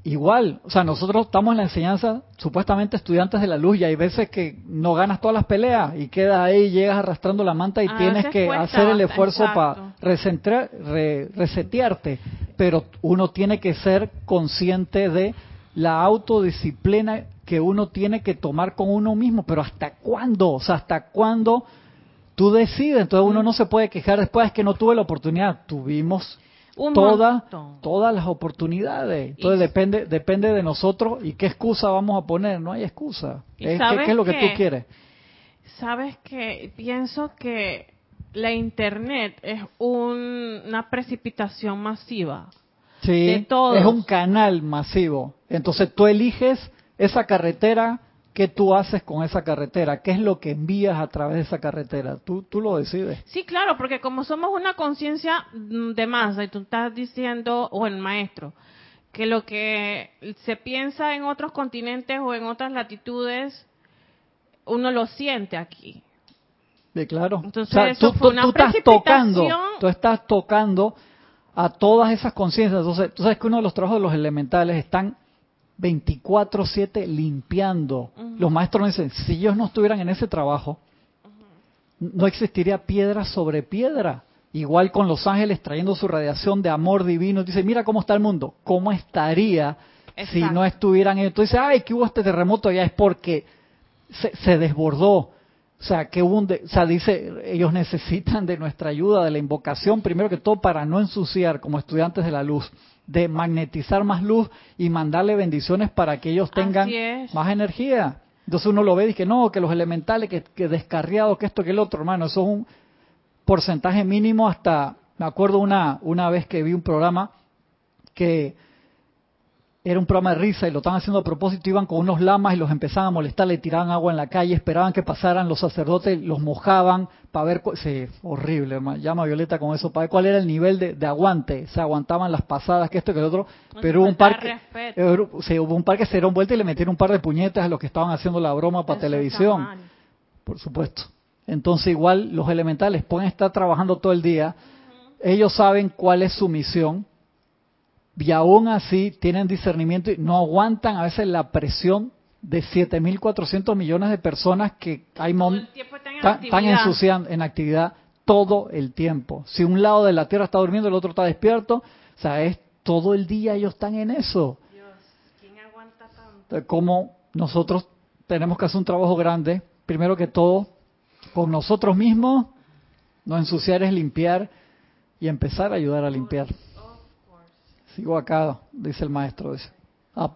[SPEAKER 1] igual, o sea, nosotros estamos en la enseñanza supuestamente estudiantes de la luz y hay veces que no ganas todas las peleas y quedas ahí, llegas arrastrando la manta y tienes que hacer el esfuerzo para resetearte, pero uno tiene que ser consciente de la autodisciplina que uno tiene que tomar con uno mismo, pero ¿hasta cuándo? O sea, ¿hasta cuándo tú decides? Entonces uno no se puede quejar después es que no tuve la oportunidad, tuvimos todas las oportunidades. Entonces depende depende de nosotros y qué excusa vamos a poner. No hay excusa. Es, ¿qué, es lo que, tú quieres?
[SPEAKER 2] Sabes que pienso que la internet es una precipitación masiva.
[SPEAKER 1] Sí, es un canal masivo. Entonces tú eliges esa carretera, ¿qué tú haces con esa carretera? ¿Qué es lo que envías a través de esa carretera? Tú, tú lo decides.
[SPEAKER 2] Sí, claro, porque como somos una conciencia de masa y tú estás diciendo, o el maestro, que lo que se piensa en otros continentes o en otras latitudes, uno lo siente aquí.
[SPEAKER 1] De claro. Entonces, tú, estás tocando, tú estás tocando a todas esas conciencias. Entonces, tú sabes que uno de los trabajos de los elementales están 24/7 limpiando. Los maestros dicen, si ellos no estuvieran en ese trabajo, no existiría piedra sobre piedra. Igual con los ángeles trayendo su radiación de amor divino. Dice, mira cómo está el mundo. ¿Cómo estaría si no estuvieran ellos? Dices, ay, que hubo este terremoto ya es porque se, desbordó. O sea, que hubo o sea, dice, ellos necesitan de nuestra ayuda, de la invocación, primero que todo para no ensuciar como estudiantes de la luz, de magnetizar más luz y mandarle bendiciones para que ellos tengan más energía. Entonces uno lo ve y dice, no, que los elementales, que, que descarriados, que esto, que el otro, hermano, eso es un porcentaje mínimo. Hasta, me acuerdo una, una vez que vi un programa que era un programa de risa y lo estaban haciendo a propósito, iban con unos lamas y los empezaban a molestar, le tiraban agua en la calle, esperaban que pasaran los sacerdotes, los mojaban para ver, sí, horrible, llama Violeta con eso, para ver cuál era el nivel de, aguante, se aguantaban las pasadas, que esto, que el otro, pero hubo un par que, sí, hubo un par que se dieron vuelta y le metieron un par de puñetas a los que estaban haciendo la broma para televisión, por supuesto. Entonces igual los elementales pueden estar trabajando todo el día, ellos saben cuál es su misión y aún así tienen discernimiento y no aguantan a veces la presión de 7.400 millones de personas que hay están ensuciando en actividad todo el tiempo. Si un lado de la Tierra está durmiendo, el otro está despierto, o sea, es todo el día ellos están en eso. Dios, ¿quién aguanta tanto? Como nosotros tenemos que hacer un trabajo grande, primero que todo, con nosotros mismos, no ensuciar es limpiar y empezar a ayudar a limpiar. Sigo acá, dice el maestro. Ah,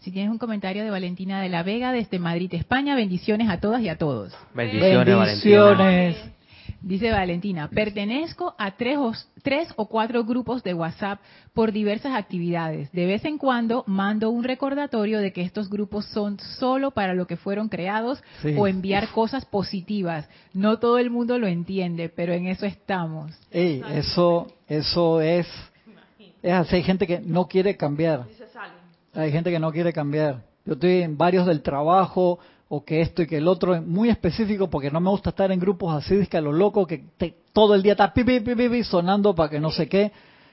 [SPEAKER 4] si tienes un comentario de Valentina de la Vega desde Madrid, España, bendiciones a todas y a todos.
[SPEAKER 3] Bendiciones, bendiciones.
[SPEAKER 4] Dice Valentina, pertenezco a tres o, tres o cuatro grupos de WhatsApp por diversas actividades. De vez en cuando mando un recordatorio de que estos grupos son solo para lo que fueron creados o enviar cosas positivas. No todo el mundo lo entiende, pero en eso estamos.
[SPEAKER 1] eso, eso es, es así. Hay gente que no quiere cambiar. Hay gente que no quiere cambiar. Yo estoy en varios del trabajo, o que esto y que el otro es muy específico porque no me gusta estar en grupos así, es que a lo loco, que todo el día está pi, pi, pi, sonando para que no sé qué.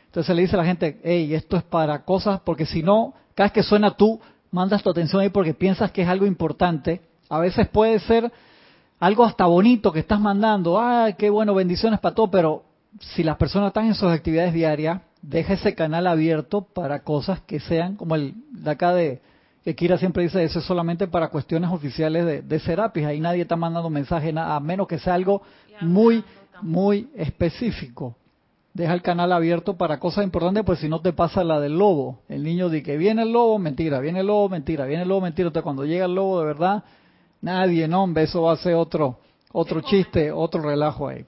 [SPEAKER 1] Entonces le dice a la gente, hey, esto es para cosas, porque si no, cada vez que suena tú, mandas tu atención ahí porque piensas que es algo importante. A veces puede ser algo hasta bonito que estás mandando, ah, qué bueno, bendiciones para todo, pero si las personas están en sus actividades diarias, deja ese canal abierto para cosas que sean como el de acá de que Kira siempre dice eso es solamente para cuestiones oficiales de, de Serapis, ahí nadie está mandando mensaje, a menos que sea algo muy, muy específico. Deja el canal abierto para cosas importantes, pues si no te pasa la del lobo. El niño dice que viene el lobo, mentira, viene el lobo, mentira, viene el lobo, mentira. Entonces cuando llega el lobo de verdad, nadie, no, hombre, eso va a ser otro, otro chiste, otro relajo ahí.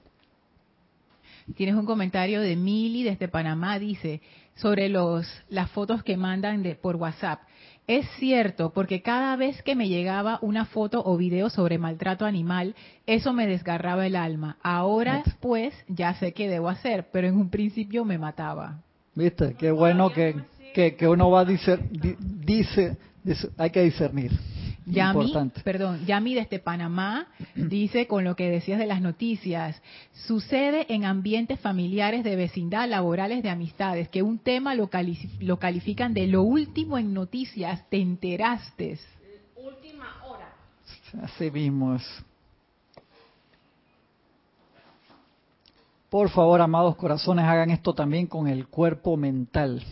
[SPEAKER 4] Tienes un comentario de Mili desde Panamá, dice, sobre los, las fotos que mandan de, por WhatsApp. Es cierto, porque cada vez que me llegaba una foto o video sobre maltrato animal, eso me desgarraba el alma. Ahora, pues, ya sé qué debo hacer, pero en un principio me mataba.
[SPEAKER 1] ¿Viste? Qué bueno que, que, uno va a dice, dice, hay que discernir.
[SPEAKER 4] Yami, perdón, Yami desde Panamá dice con lo que decías de las noticias, sucede en ambientes familiares de vecindad, laborales, de amistades, que un tema lo, lo califican de lo último en noticias, te enteraste.
[SPEAKER 2] Última hora.
[SPEAKER 1] Así mismo es. Por favor, amados corazones, hagan esto también con el cuerpo mental.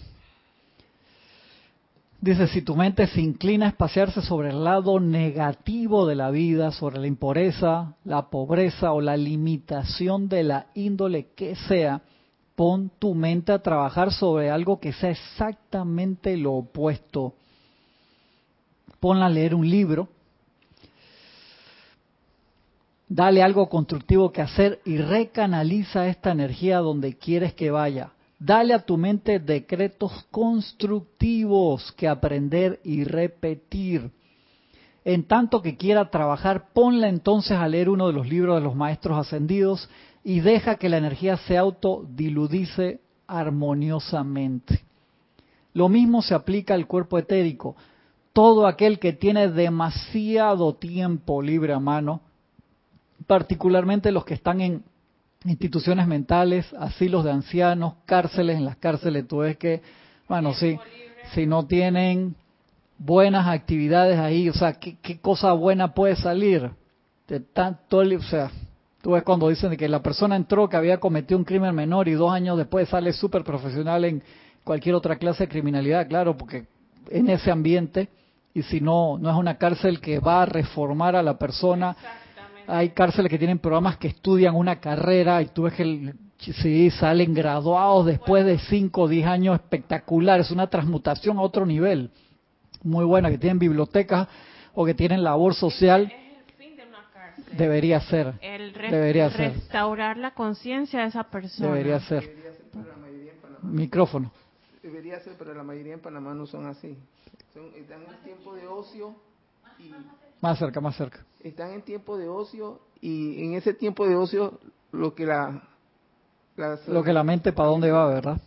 [SPEAKER 1] Dice, si tu mente se inclina a espaciarse sobre el lado negativo de la vida, sobre la impureza, la pobreza o la limitación de la índole que sea, pon tu mente a trabajar sobre algo que sea exactamente lo opuesto. Ponla a leer un libro. Dale algo constructivo que hacer y recanaliza esta energía donde quieres que vaya. Dale a tu mente decretos constructivos que aprender y repetir. En tanto que quiera trabajar, ponla entonces a leer uno de los libros de los maestros ascendidos y deja que la energía se autodiludice armoniosamente. Lo mismo se aplica al cuerpo etérico. Todo aquel que tiene demasiado tiempo libre a mano, particularmente los que están en instituciones mentales, asilos de ancianos, cárceles, en las cárceles tú ves que, bueno, sí, si no tienen buenas actividades ahí, o sea, ¿qué, cosa buena puede salir? De tanto, o sea, tú ves cuando dicen que la persona entró que había cometido un crimen menor y dos años después sale súper profesional en cualquier otra clase de criminalidad, claro, porque en ese ambiente, y si no, no es una cárcel que va a reformar a la persona, hay cárceles que tienen programas que estudian una carrera y tú ves que sí, salen graduados después de 5 o 10 años espectaculares, es una transmutación a otro nivel. Muy buena, que tienen bibliotecas o que tienen labor social. Debería ser. debería ser.
[SPEAKER 2] Restaurar la conciencia de esa persona.
[SPEAKER 1] Debería ser. Micrófono.
[SPEAKER 5] Debería ser, pero la mayoría en Panamá no son así. están en tiempo de ocio y
[SPEAKER 1] más cerca, más cerca.
[SPEAKER 5] Están en tiempo de ocio y en ese tiempo de ocio lo que la...
[SPEAKER 1] lo que la mente para dónde va, ¿verdad?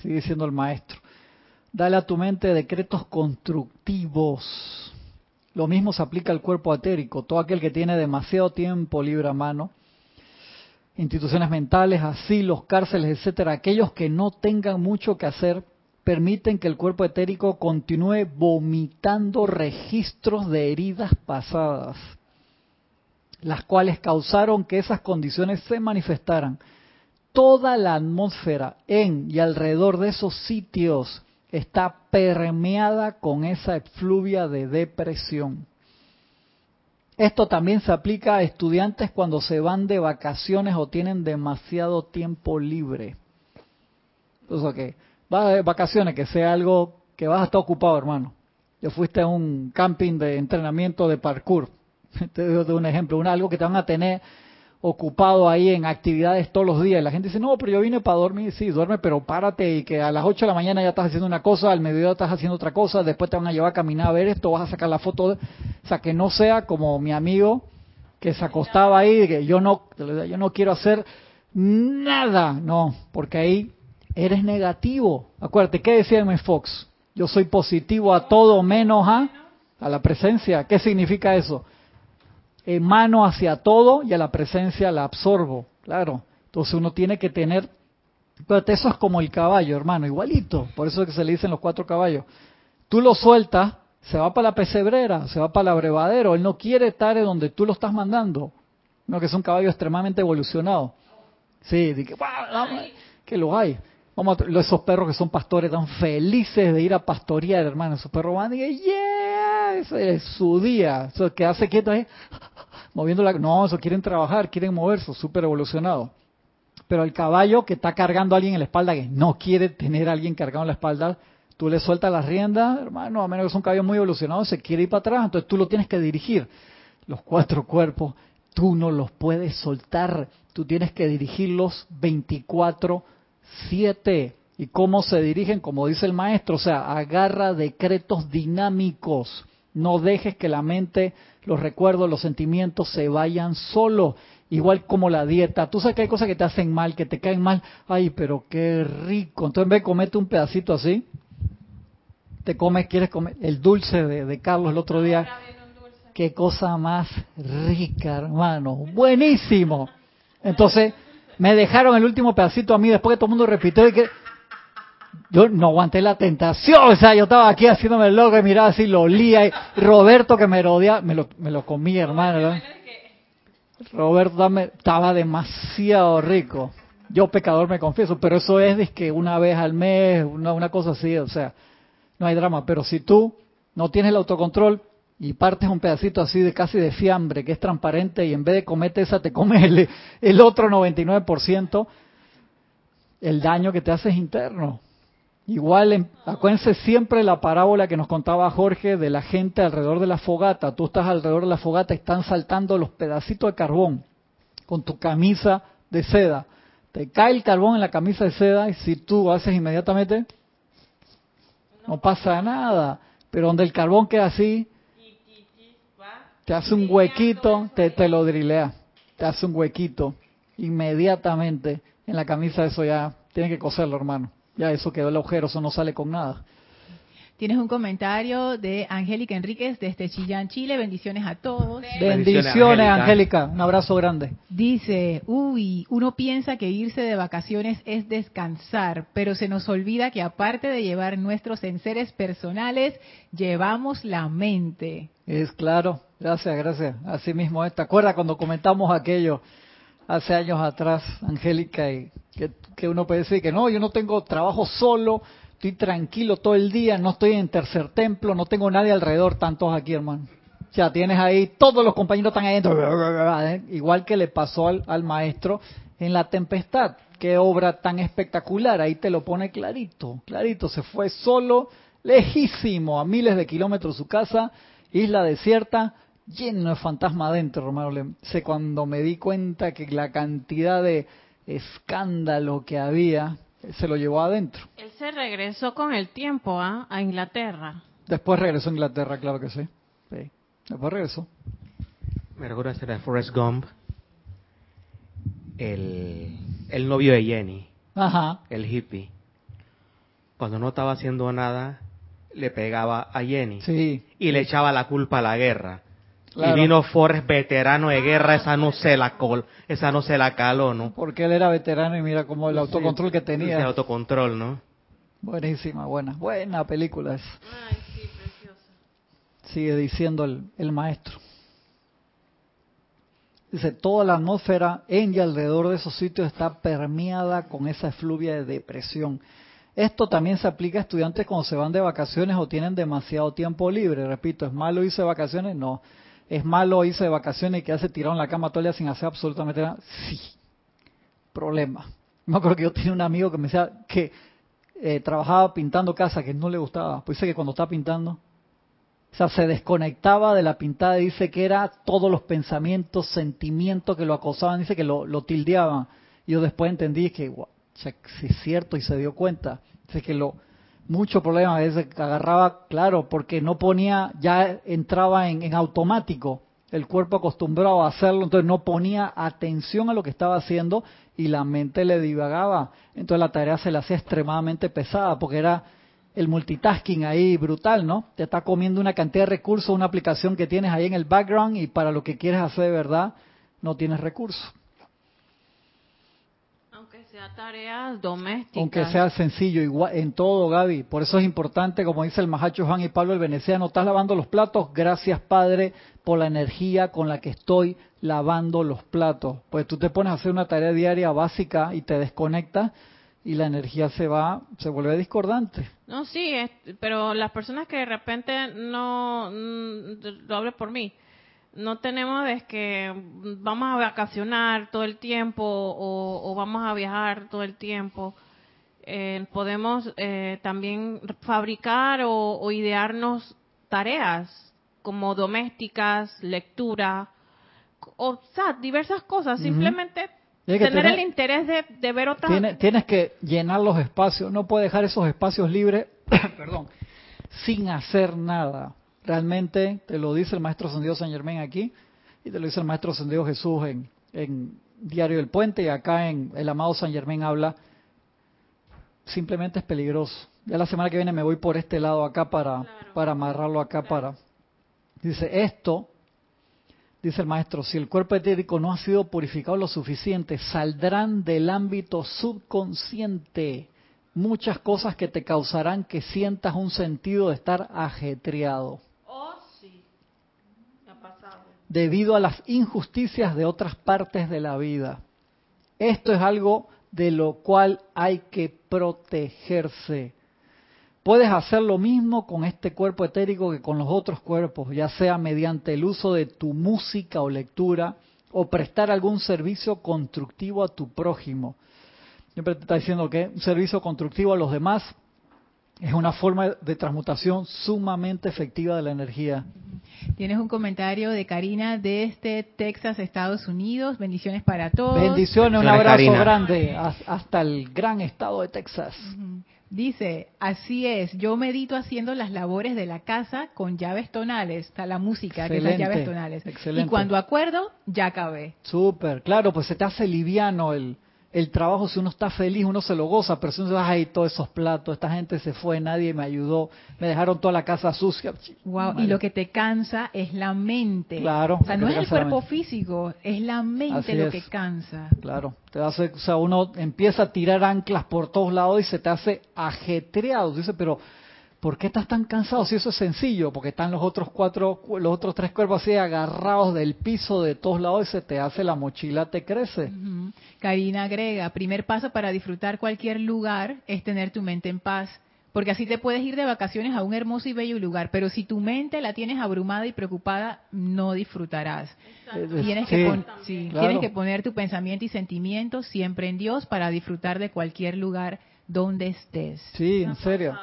[SPEAKER 1] Sigue siendo el maestro. Dale a tu mente decretos constructivos. Lo mismo se aplica al cuerpo atérico. Todo aquel que tiene demasiado tiempo libre a mano, instituciones mentales, asilos, cárceles, etcétera, aquellos que no tengan mucho que hacer, permiten que el cuerpo etérico continúe vomitando registros de heridas pasadas, las cuales causaron que esas condiciones se manifestaran. Toda la atmósfera en y alrededor de esos sitios está permeada con esa efluvia de depresión. Esto también se aplica a estudiantes cuando se van de vacaciones o tienen demasiado tiempo libre. Entonces, que vas de vacaciones, que sea algo que vas a estar ocupado, hermano. Yo fuiste a un camping de entrenamiento de parkour. Te doy un ejemplo, un, algo que te van a tener ocupado ahí en actividades todos los días. Y la gente dice, no, pero yo vine para dormir. Sí, duerme, pero párate y que a las 8 de la mañana ya estás haciendo una cosa, al mediodía estás haciendo otra cosa, después te van a llevar a caminar a ver esto, vas a sacar la foto. O sea, que no sea como mi amigo que se acostaba ahí, que yo no, yo no quiero hacer nada. No, porque ahí eres negativo. Acuérdate, ¿qué decía M. Fox? Yo soy positivo a todo menos a, a la presencia. ¿Qué significa eso? Emano hacia todo y a la presencia la absorbo. Claro. Entonces uno tiene que tener... Acuérdate, eso es como el caballo, hermano, igualito. Por eso es que se le dicen los cuatro caballos. Tú lo sueltas, se va para la pesebrera, se va para el abrevadero. Él no quiere estar en donde tú lo estás mandando. No, que es un caballo extremadamente evolucionado. Sí, que, que lo hay. Vamos esos perros que son pastores tan felices de ir a pastorear, hermano. Esos perros van y dicen, yeah, ese es su día. Eso que hace quieto ahí, moviendo la... No, eso quieren trabajar, quieren moverse, súper evolucionado. Pero el caballo que está cargando a alguien en la espalda, que no quiere tener a alguien cargado en la espalda, tú le sueltas las riendas, hermano, a menos que es un caballo muy evolucionado, se quiere ir para atrás, entonces tú lo tienes que dirigir. Los cuatro cuerpos, tú no los puedes soltar, tú tienes que dirigirlos 24 siete. ¿Y cómo se dirigen? Como dice el maestro, o sea, agarra decretos dinámicos. No dejes que la mente, los recuerdos, los sentimientos se vayan solo. Igual como la dieta. Tú sabes que hay cosas que te hacen mal, que te caen mal. Ay, pero qué rico. Entonces en vez de comerte un pedacito así, te comes, quieres comer el dulce de, de Carlos el otro día. Qué cosa más rica, hermano. Buenísimo. Entonces, me dejaron el último pedacito a mí después que todo el mundo repitió y que yo no aguanté la tentación, o sea, yo estaba aquí haciéndome el loco y miraba así, lo olía, y Roberto que me rodeaba, me lo, me lo comí, hermano. Roberto estaba demasiado rico. Yo pecador me confieso, pero eso es que una vez al mes, una, una cosa así, o sea, no hay drama. Pero si tú no tienes el autocontrol, y partes un pedacito así de casi de fiambre que es transparente y en vez de comerte esa te comes el, el otro 99%, el daño que te hace es interno. Igual, acuérdense siempre la parábola que nos contaba Jorge de la gente alrededor de la fogata. Tú estás alrededor de la fogata y están saltando los pedacitos de carbón con tu camisa de seda. Te cae el carbón en la camisa de seda y si tú haces inmediatamente, no pasa nada. Pero donde el carbón queda así, te hace un huequito, te, te lo drilea. Te hace un huequito inmediatamente en la camisa. Eso ya tiene que coserlo, hermano. Ya eso quedó el agujero, eso no sale con nada.
[SPEAKER 4] Tienes un comentario de Angélica Enríquez desde Chillán, Chile. Bendiciones a todos.
[SPEAKER 1] Bendiciones, Angélica. Un abrazo grande.
[SPEAKER 4] Dice, uy, uno piensa que irse de vacaciones es descansar, pero se nos olvida que aparte de llevar nuestros enseres personales, llevamos la mente.
[SPEAKER 1] Es claro. Gracias, gracias. Así mismo ¿Te acuerdas cuando comentamos aquello hace años atrás, Angélica, y que, uno puede decir que no, yo no tengo trabajo solo, estoy tranquilo todo el día, no estoy en tercer templo, no tengo nadie alrededor, tantos aquí, hermano. Sea, tienes ahí, todos los compañeros están ahí dentro, igual que le pasó al, al maestro en la tempestad. Qué obra tan espectacular, ahí te lo pone clarito, clarito, se fue solo, lejísimo, a miles de kilómetros su casa, isla desierta, lleno de fantasma adentro, hermano. Sé cuando me di cuenta que la cantidad de escándalo que había se lo llevó adentro.
[SPEAKER 2] Él se regresó con el tiempo ¿ah? a Inglaterra.
[SPEAKER 1] Después regresó a Inglaterra, claro que sí. Después regresó.
[SPEAKER 3] Me recuerdo hacer de Forrest Gump, el, el novio de Jenny,
[SPEAKER 1] Ajá.
[SPEAKER 3] el hippie. Cuando no estaba haciendo nada, le pegaba a Jenny
[SPEAKER 1] sí.
[SPEAKER 3] y le echaba la culpa a la guerra. Y vino Forrest, veterano de guerra, esa no se la col, esa no se la caló, ¿no?
[SPEAKER 1] Porque él era veterano y mira como el autocontrol que tenía.
[SPEAKER 3] El autocontrol, ¿no?
[SPEAKER 1] Buenísima, buena, buena película es. Ay, sí, preciosa. Sigue diciendo el, el maestro. Dice, toda la atmósfera en y alrededor de esos sitios está permeada con esa efluvia de depresión. Esto también se aplica a estudiantes cuando se van de vacaciones o tienen demasiado tiempo libre. Repito, ¿es malo irse de vacaciones? No es malo irse de vacaciones y quedarse tirado en la cama todo el sin hacer absolutamente nada. Sí, problema. Me acuerdo que yo tenía un amigo que me decía que eh, trabajaba pintando casa que no le gustaba. Pues dice que cuando está pintando, o sea, se desconectaba de la pintada y dice que era todos los pensamientos, sentimientos que lo acosaban, dice que lo, lo tildeaban. Y yo después entendí que, wow, si es cierto y se dio cuenta. Dice que lo, mucho problema, a veces agarraba, claro, porque no ponía, ya entraba en, automático, el cuerpo acostumbrado a hacerlo, entonces no ponía atención a lo que estaba haciendo y la mente le divagaba, entonces la tarea se le hacía extremadamente pesada, porque era el multitasking ahí brutal, ¿no? Te está comiendo una cantidad de recursos, una aplicación que tienes ahí en el background y para lo que quieres hacer de verdad no tienes recursos
[SPEAKER 2] sea tareas domésticas.
[SPEAKER 1] Aunque sea sencillo, igual, en todo, Gaby. Por eso es importante, como dice el Mahacho Juan y Pablo el Veneciano, estás lavando los platos, gracias Padre por la energía con la que estoy lavando los platos. Pues tú te pones a hacer una tarea diaria básica y te desconectas y la energía se va, se vuelve discordante.
[SPEAKER 2] No, sí, pero las personas que de repente no, mm, lo hablo por mí, no tenemos es que vamos a vacacionar todo el tiempo o, vamos a viajar todo el tiempo. Eh, podemos eh, también fabricar o, idearnos tareas como domésticas, lectura, o, sea, diversas cosas. Simplemente tener, el interés de, ver otras.
[SPEAKER 1] tienes que llenar los espacios. No puedes dejar esos espacios libres, perdón, sin hacer nada Realmente te lo dice el maestro ascendido San Germán aquí y te lo dice el maestro ascendido Jesús en, en Diario del Puente y acá en el amado San Germán habla. Simplemente es peligroso. Ya la semana que viene me voy por este lado acá para, para amarrarlo acá para... Dice, esto, dice el maestro, si el cuerpo etérico no ha sido purificado lo suficiente, saldrán del ámbito subconsciente muchas cosas que te causarán que sientas un sentido de estar ajetreado debido a las injusticias de otras partes de la vida. Esto es algo de lo cual hay que protegerse. Puedes hacer lo mismo con este cuerpo etérico que con los otros cuerpos, ya sea mediante el uso de tu música o lectura o prestar algún servicio constructivo a tu prójimo. Siempre te está diciendo que un servicio constructivo a los demás Es una forma de transmutación sumamente efectiva de la energía.
[SPEAKER 4] Tienes un comentario de Karina desde Texas, Estados Unidos. Bendiciones para todos.
[SPEAKER 1] Bendiciones, un abrazo grande hasta el gran estado de Texas.
[SPEAKER 4] Dice, así es, yo medito haciendo las labores de la casa con llaves tonales, está la música, que es llaves tonales. Excelente. Y cuando acuerdo, ya acabé.
[SPEAKER 1] Súper, claro, pues se te hace liviano el, el trabajo, si uno está feliz, uno se lo goza, pero si uno dice, ay, todos esos platos, esta gente se fue, nadie me ayudó, me dejaron toda la casa sucia.
[SPEAKER 4] Wow, y lo que te cansa es la mente.
[SPEAKER 1] Claro.
[SPEAKER 4] O sea, no es el cuerpo físico, es la mente lo que cansa.
[SPEAKER 1] Claro, te hace, o sea, uno empieza a tirar anclas por todos lados y se te hace ajetreado. Dice, pero ¿por qué estás tan cansado? Si eso es sencillo, porque están los otros cuatro, los otros tres cuerpos así agarrados del piso de todos lados y se te hace la mochila, te crece.
[SPEAKER 4] Karina agrega, primer paso para disfrutar cualquier lugar es tener tu mente en paz. Porque así te puedes ir de vacaciones a un hermoso y bello lugar, pero si tu mente la tienes abrumada y preocupada, no disfrutarás. Tienes, que, tienes que poner tu pensamiento y sentimiento siempre en Dios para disfrutar de cualquier lugar donde estés.
[SPEAKER 1] Sí, en serio.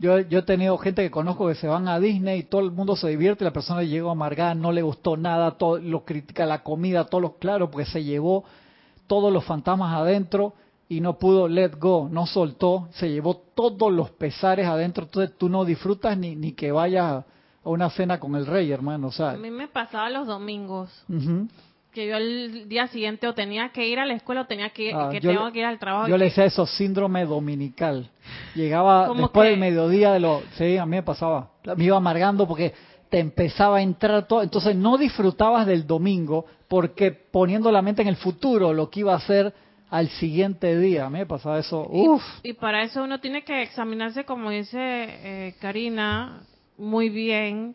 [SPEAKER 1] Yo, yo he tenido gente que conozco que se van a Disney y todo el mundo se divierte y la persona llegó amargada, no le gustó nada, todo lo critica la comida, todo lo claro, porque se llevó todos los fantasmas adentro y no pudo let go, no soltó, se llevó todos los pesares adentro, entonces tú no disfrutas ni, ni que vayas a una cena con el rey, hermano. O sea,
[SPEAKER 2] a mí me pasaba los domingos que yo el día siguiente o tenía que ir a la escuela o tenía que, ah, que tengo que ir al trabajo.
[SPEAKER 1] Yo le decía eso, síndrome dominical. Llegaba después del mediodía de lo... Sí, a mí me pasaba. Me iba amargando porque te empezaba a entrar todo. Entonces no disfrutabas del domingo porque poniendo la mente en el futuro, lo que iba a hacer al siguiente día. A mí me pasaba eso. Uf.
[SPEAKER 2] Y, para eso uno tiene que examinarse, como dice eh, Karina, muy bien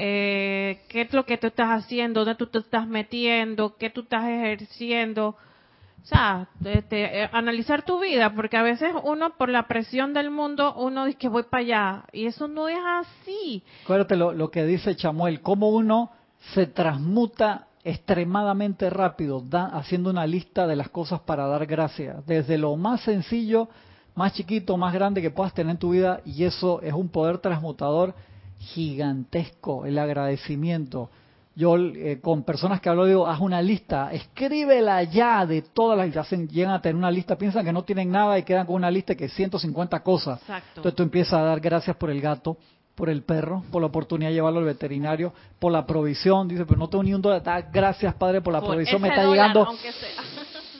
[SPEAKER 2] eh, qué es lo que tú estás haciendo, dónde tú te estás metiendo, qué tú estás ejerciendo. O sea, este, eh, analizar tu vida, porque a veces uno por la presión del mundo, uno dice que voy para allá, y eso no es así.
[SPEAKER 1] Acuérdate lo, que dice Chamuel, cómo uno se transmuta extremadamente rápido, da, haciendo una lista de las cosas para dar gracias, desde lo más sencillo, más chiquito, más grande que puedas tener en tu vida, y eso es un poder transmutador gigantesco el agradecimiento. Yo eh, con personas que hablo digo, haz una lista, escríbela ya de todas las, hacen, llegan a tener una lista, piensan que no tienen nada y quedan con una lista que es 150 cosas. Entonces tú empiezas a dar gracias por el gato, por el perro, por la oportunidad de llevarlo al veterinario, por la provisión, dice, pero no tengo ni un dólar, gracias Padre por la provisión, me está llegando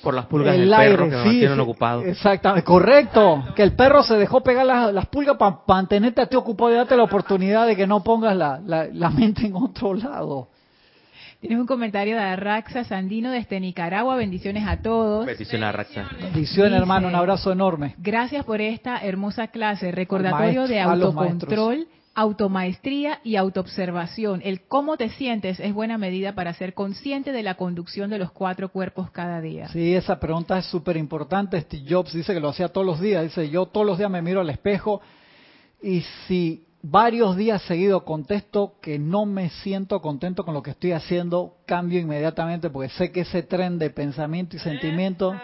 [SPEAKER 3] por las pulgas del perro que sí, tienen ocupado.
[SPEAKER 1] Exactamente, correcto. Que el perro se dejó pegar las, pulgas para mantenerte a ti ocupado y darte la oportunidad de que no pongas la, la, mente en otro lado.
[SPEAKER 4] Tienes un comentario de Arraxa Sandino desde Nicaragua. Bendiciones a todos.
[SPEAKER 3] Bendiciones, Arraxa.
[SPEAKER 1] Bendiciones, hermano. Un abrazo enorme.
[SPEAKER 4] Gracias por esta hermosa clase. Recordatorio de autocontrol automaestría y autoobservación. El cómo te sientes es buena medida para ser consciente de la conducción de los cuatro cuerpos cada día.
[SPEAKER 1] Sí, esa pregunta es súper importante. Steve Jobs dice que lo hacía todos los días. Dice, yo todos los días me miro al espejo y si varios días seguidos contesto que no me siento contento con lo que estoy haciendo, cambio inmediatamente porque sé que ese tren de pensamiento y sentimiento,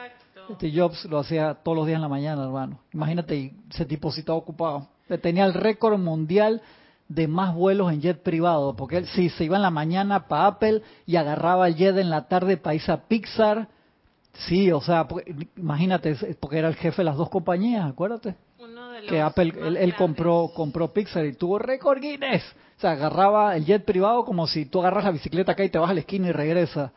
[SPEAKER 1] Steve Jobs lo hacía todos los días en la mañana, hermano. Imagínate, ese tipo si estaba ocupado tenía el récord mundial de más vuelos en jet privado, porque él sí se iba en la mañana para Apple y agarraba el jet en la tarde para irse a Pixar. Sí, o sea, imagínate, porque era el jefe de las dos compañías, acuérdate. que Apple, él, compró compró Pixar y tuvo récord Guinness. O sea, agarraba el jet privado como si tú agarras la bicicleta acá y te vas a la esquina y regresa.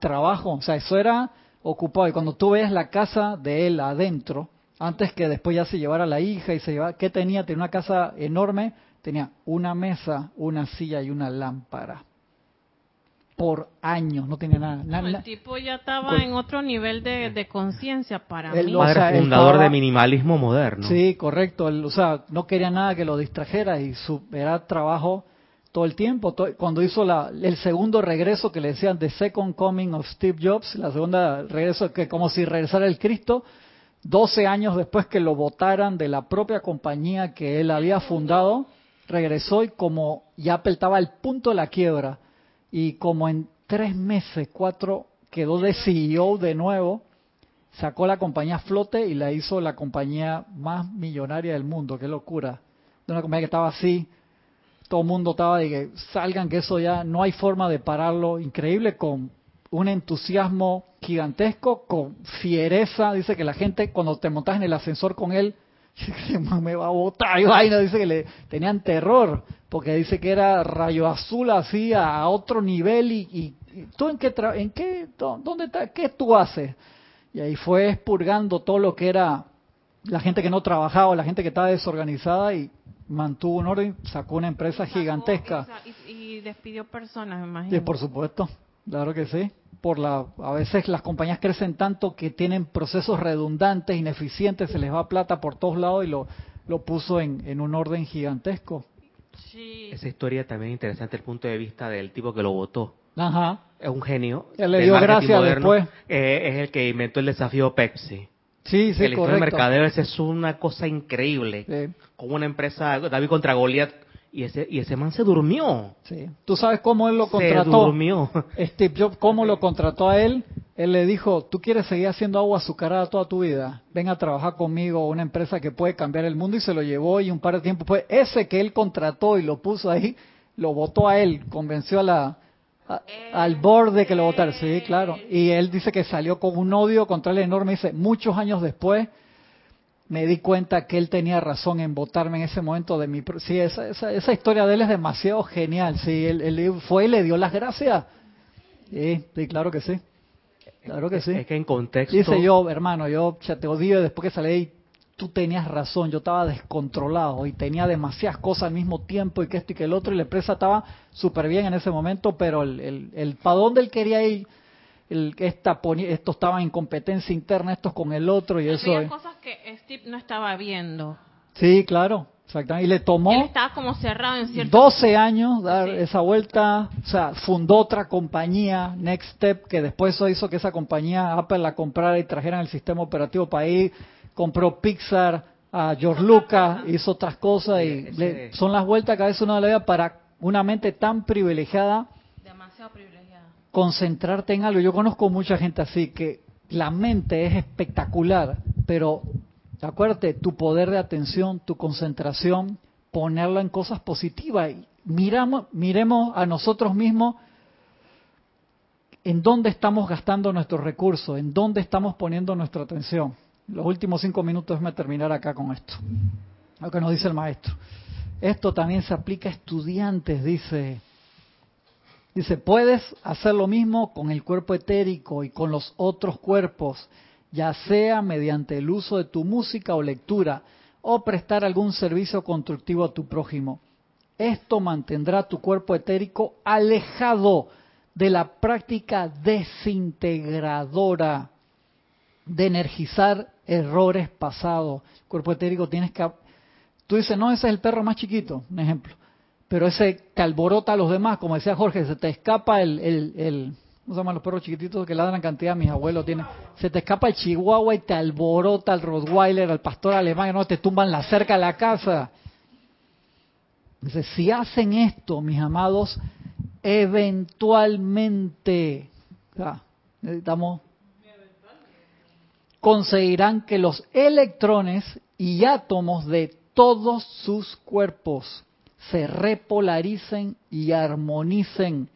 [SPEAKER 1] Trabajo, o sea, eso era ocupado. Y cuando tú ves la casa de él adentro, antes que después ya se llevara la hija y se llevara, ¿qué tenía? Tenía una casa enorme, tenía una mesa, una silla y una lámpara. Por años, no tenía nada.
[SPEAKER 2] el tipo ya estaba en otro nivel de, conciencia para mí.
[SPEAKER 3] Padre fundador de minimalismo moderno.
[SPEAKER 1] Sí, correcto. o sea, no quería nada que lo distrajera y su, era trabajo todo el tiempo. cuando hizo la, el segundo regreso que le decían The Second Coming of Steve Jobs, la segunda regreso que como si regresara el Cristo, 12 años después que lo votaran de la propia compañía que él había fundado, regresó y como ya Apple estaba al punto de la quiebra y como en tres meses, cuatro, quedó de CEO de nuevo sacó la compañía a flote y la hizo la compañía más millonaria del mundo. Qué locura. De una compañía que estaba así, todo el mundo estaba de que salgan, que eso ya no hay forma de pararlo. Increíble, con un entusiasmo gigantesco, con fiereza. Dice que la gente, cuando te montas en el ascensor con él, me va a botar y vaina, dice que le tenían terror, porque dice que era rayo azul así a otro nivel y, tú en qué, en qué, dónde está, qué tú haces. Y ahí fue expurgando todo lo que era la gente que no trabajaba, la gente que estaba desorganizada y mantuvo un orden, sacó una empresa gigantesca.
[SPEAKER 2] Y, despidió personas, me imagino.
[SPEAKER 1] Sí, por supuesto, claro que sí. Por la, a veces las compañías crecen tanto que tienen procesos redundantes, ineficientes, se les va plata por todos lados y lo, lo puso en, en un orden gigantesco.
[SPEAKER 3] Sí. Esa historia también es interesante el punto de vista del tipo que lo votó.
[SPEAKER 1] Ajá.
[SPEAKER 3] Es un genio.
[SPEAKER 1] Él le dio gracias después.
[SPEAKER 3] Eh, es el que inventó el desafío Pepsi.
[SPEAKER 1] Sí, sí,
[SPEAKER 3] el correcto. mercadeo es una cosa increíble. Sí. Como una empresa, David contra Goliat, y ese, y ese man se durmió.
[SPEAKER 1] Sí. ¿Tú sabes cómo él lo contrató? Se
[SPEAKER 3] durmió.
[SPEAKER 1] Steve Jobs, ¿cómo lo contrató a él? Él le dijo, tú quieres seguir haciendo agua azucarada toda tu vida, ven a trabajar conmigo, una empresa que puede cambiar el mundo, y se lo llevó y un par de tiempo fue ese que él contrató y lo puso ahí, lo votó a él, convenció a la, al borde que lo votaron, sí, claro. Y él dice que salió con un odio contra él enorme, dice, muchos años después me di cuenta que él tenía razón en votarme en ese momento de mi... Sí, esa, esa, historia de él es demasiado genial, sí, él, fue y le dio las gracias. Sí, sí, claro que sí. Claro que sí.
[SPEAKER 3] Es que en contexto...
[SPEAKER 1] Dice yo, hermano, yo te odio después que salí tú tenías razón, yo estaba descontrolado y tenía demasiadas cosas al mismo tiempo y que esto y que el otro y la empresa estaba súper bien en ese momento, pero el, el, el para dónde él quería ir, el, esta, esto estaba en competencia interna, estos con el otro y eso...
[SPEAKER 2] Había cosas que Steve no estaba viendo.
[SPEAKER 1] Sí, claro. Exactamente. Y le tomó
[SPEAKER 2] Él estaba como cerrado en cierto
[SPEAKER 1] 12 años dar esa vuelta, o sea, fundó otra compañía, Next Step, que después eso hizo que esa compañía Apple la comprara y trajeran el sistema operativo para ir compró Pixar, a George Lucas, hizo otras cosas y son las vueltas que a veces uno le da para una mente tan privilegiada.
[SPEAKER 2] Demasiado privilegiada.
[SPEAKER 1] Concentrarte en algo. Yo conozco mucha gente así que la mente es espectacular, pero acuérdate, tu poder de atención, tu concentración, ponerla en cosas positivas. Miramos, miremos a nosotros mismos en dónde estamos gastando nuestros recursos, en dónde estamos poniendo nuestra atención los últimos cinco minutos me terminar acá con esto. Lo que nos dice el maestro. Esto también se aplica a estudiantes, dice. Dice, puedes hacer lo mismo con el cuerpo etérico y con los otros cuerpos, ya sea mediante el uso de tu música o lectura, o prestar algún servicio constructivo a tu prójimo. Esto mantendrá tu cuerpo etérico alejado de la práctica desintegradora de energizar errores pasados. Cuerpo etérico tienes que... Tú dices, no, ese es el perro más chiquito, un ejemplo. Pero ese te alborota a los demás, como decía Jorge, se te escapa el... el, ¿Cómo se llaman los perros chiquititos que ladran cantidad? Mis abuelos tienen. Se te escapa el chihuahua y te alborota el rottweiler, el pastor alemán, no te tumban la cerca de la casa. Dice, si hacen esto, mis amados, eventualmente, necesitamos conseguirán que los electrones y átomos de todos sus cuerpos se repolaricen y armonicen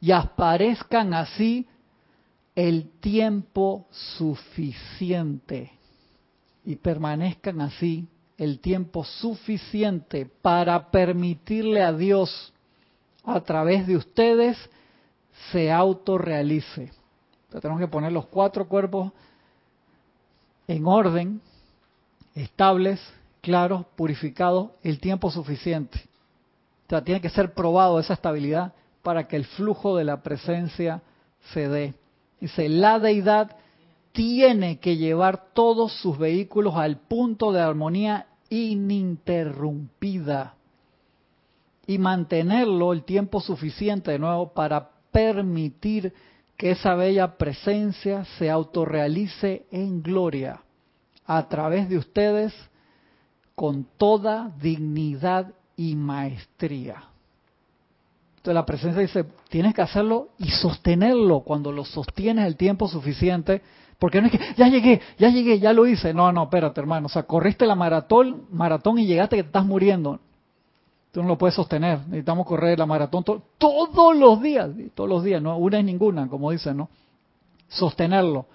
[SPEAKER 1] y aparezcan así el tiempo suficiente y permanezcan así el tiempo suficiente para permitirle a Dios a través de ustedes se autorrealice. tenemos que poner los cuatro cuerpos en orden, estables, claros, purificados, el tiempo suficiente. Tiene que ser probado esa estabilidad para que el flujo de la presencia se dé. Dice, la deidad tiene que llevar todos sus vehículos al punto de armonía ininterrumpida y mantenerlo el tiempo suficiente de nuevo para permitir que esa bella presencia se autorrealice en gloria a través de ustedes con toda dignidad y maestría. Entonces la presencia dice, tienes que hacerlo y sostenerlo. Cuando lo sostienes el tiempo suficiente, Porque no es que, ya llegué, ya llegué, ya lo hice. No, no, espérate, hermano. O sea, corriste la maratón, maratón y llegaste que te estás muriendo. Tú no lo puedes sostener. Necesitamos correr la maratón todos los días. Todos los días, no una es ninguna, como dicen, ¿no? Sostenerlo.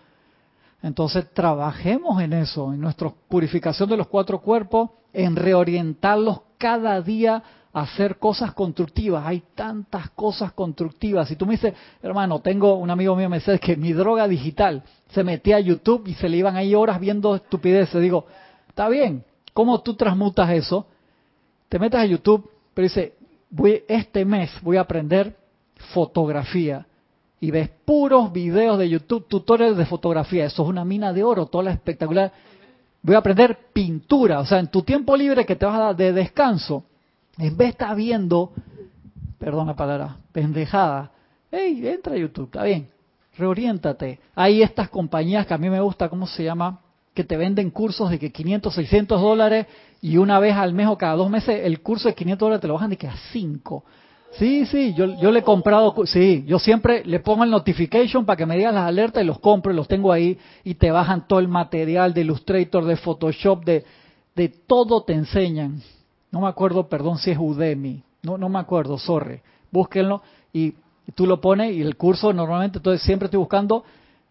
[SPEAKER 1] Entonces, trabajemos en eso, en nuestra purificación de los cuatro cuerpos, en reorientarlos cada día hacer cosas constructivas. Hay tantas cosas constructivas. Si tú me dices, hermano, tengo un amigo mío me dice que mi droga digital se metía a YouTube y se le iban ahí horas viendo estupideces. Digo, está bien, ¿cómo tú transmutas eso? Te metes a YouTube, pero dice, voy, este mes voy a aprender fotografía. Y ves puros videos de YouTube, tutoriales de fotografía. Eso es una mina de oro, toda la espectacular. Voy a aprender pintura. O sea, en tu tiempo libre que te vas a dar de descanso, en vez de estar viendo, perdón la palabra, pendejada, hey, entra a YouTube, está bien, reoriéntate. Hay estas compañías que a mí me gusta, ¿cómo se llama? Que te venden cursos de que 500, 600 dólares y una vez al mes o cada dos meses el curso de 500 dólares te lo bajan de que a 5. Sí, sí, yo, yo le he comprado, sí, yo siempre le pongo el notification para que me digan las alertas y los compro y los tengo ahí y te bajan todo el material de Illustrator, de Photoshop, de, de todo te enseñan. No me acuerdo, perdón si es Udemy, no, no me acuerdo, sorry, búsquenlo y tú lo pones y el curso normalmente, entonces siempre estoy buscando,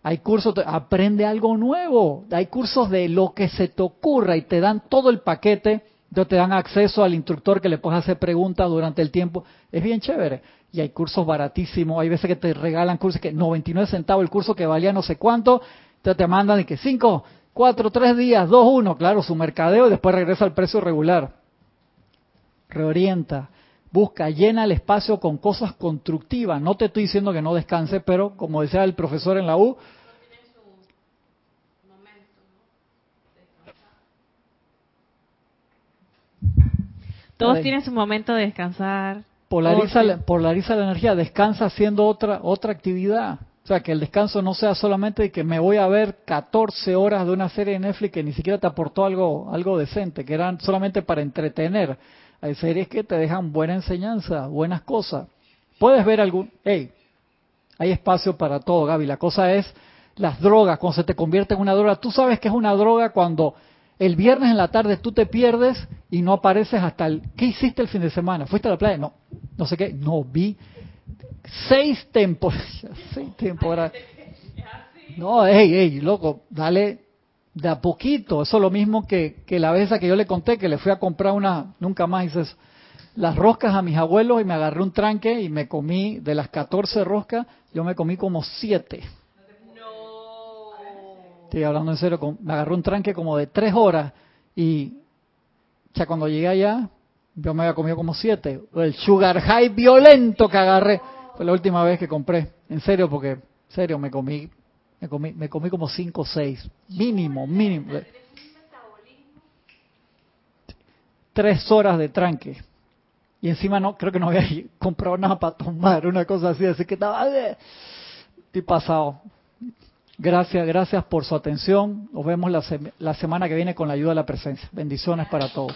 [SPEAKER 1] hay cursos, aprende algo nuevo, hay cursos de lo que se te ocurra y te dan todo el paquete, te dan acceso al instructor que le puedes hacer preguntas durante el tiempo, es bien chévere. Y hay cursos baratísimos, hay veces que te regalan cursos que 99 centavos el curso que valía no sé cuánto, entonces te mandan de que 5, 4, 3 días, 2, 1, claro, su mercadeo y después regresa al precio regular. Reorienta, busca, llena el espacio con cosas constructivas. No te estoy diciendo que no descanse, pero como decía el profesor en la U,
[SPEAKER 2] Todos tienen su momento de descansar.
[SPEAKER 1] Polariza, la, polariza la energía, descansa haciendo otra otra actividad. O sea, que el descanso no sea solamente de que me voy a ver 14 horas de una serie de Netflix que ni siquiera te aportó algo, algo decente, que eran solamente para entretener. Hay series que te dejan buena enseñanza, buenas cosas. Puedes ver algún... Hey, hay espacio para todo, Gaby. La cosa es las drogas, cuando se te convierte en una droga. Tú sabes que es una droga cuando el viernes en la tarde tú te pierdes y no apareces hasta el... ¿Qué hiciste el fin de semana? ¿Fuiste a la playa? No, no sé qué. No, vi seis temporadas. seis temporadas. No, hey, hey, loco, dale de a poquito. Eso es lo mismo que, que la vez que yo le conté, que le fui a comprar una, nunca más hice las roscas a mis abuelos y me agarré un tranque y me comí, de las 14 roscas, yo me comí como 7. Estoy hablando en serio, me agarré un tranque como de 3 horas y ya cuando llegué allá, yo me había comido como 7. El sugar high violento que agarré fue la última vez que compré. En serio, porque, en serio, me comí me comí, me comí como 5 o 6, mínimo, mínimo. Tres horas de tranque. Y encima no, creo que no había comprado nada para tomar, una cosa así, así que estaba... Estoy pasado. Gracias, gracias por su atención. Nos vemos la, la semana que viene con la ayuda de la presencia. Bendiciones para todos.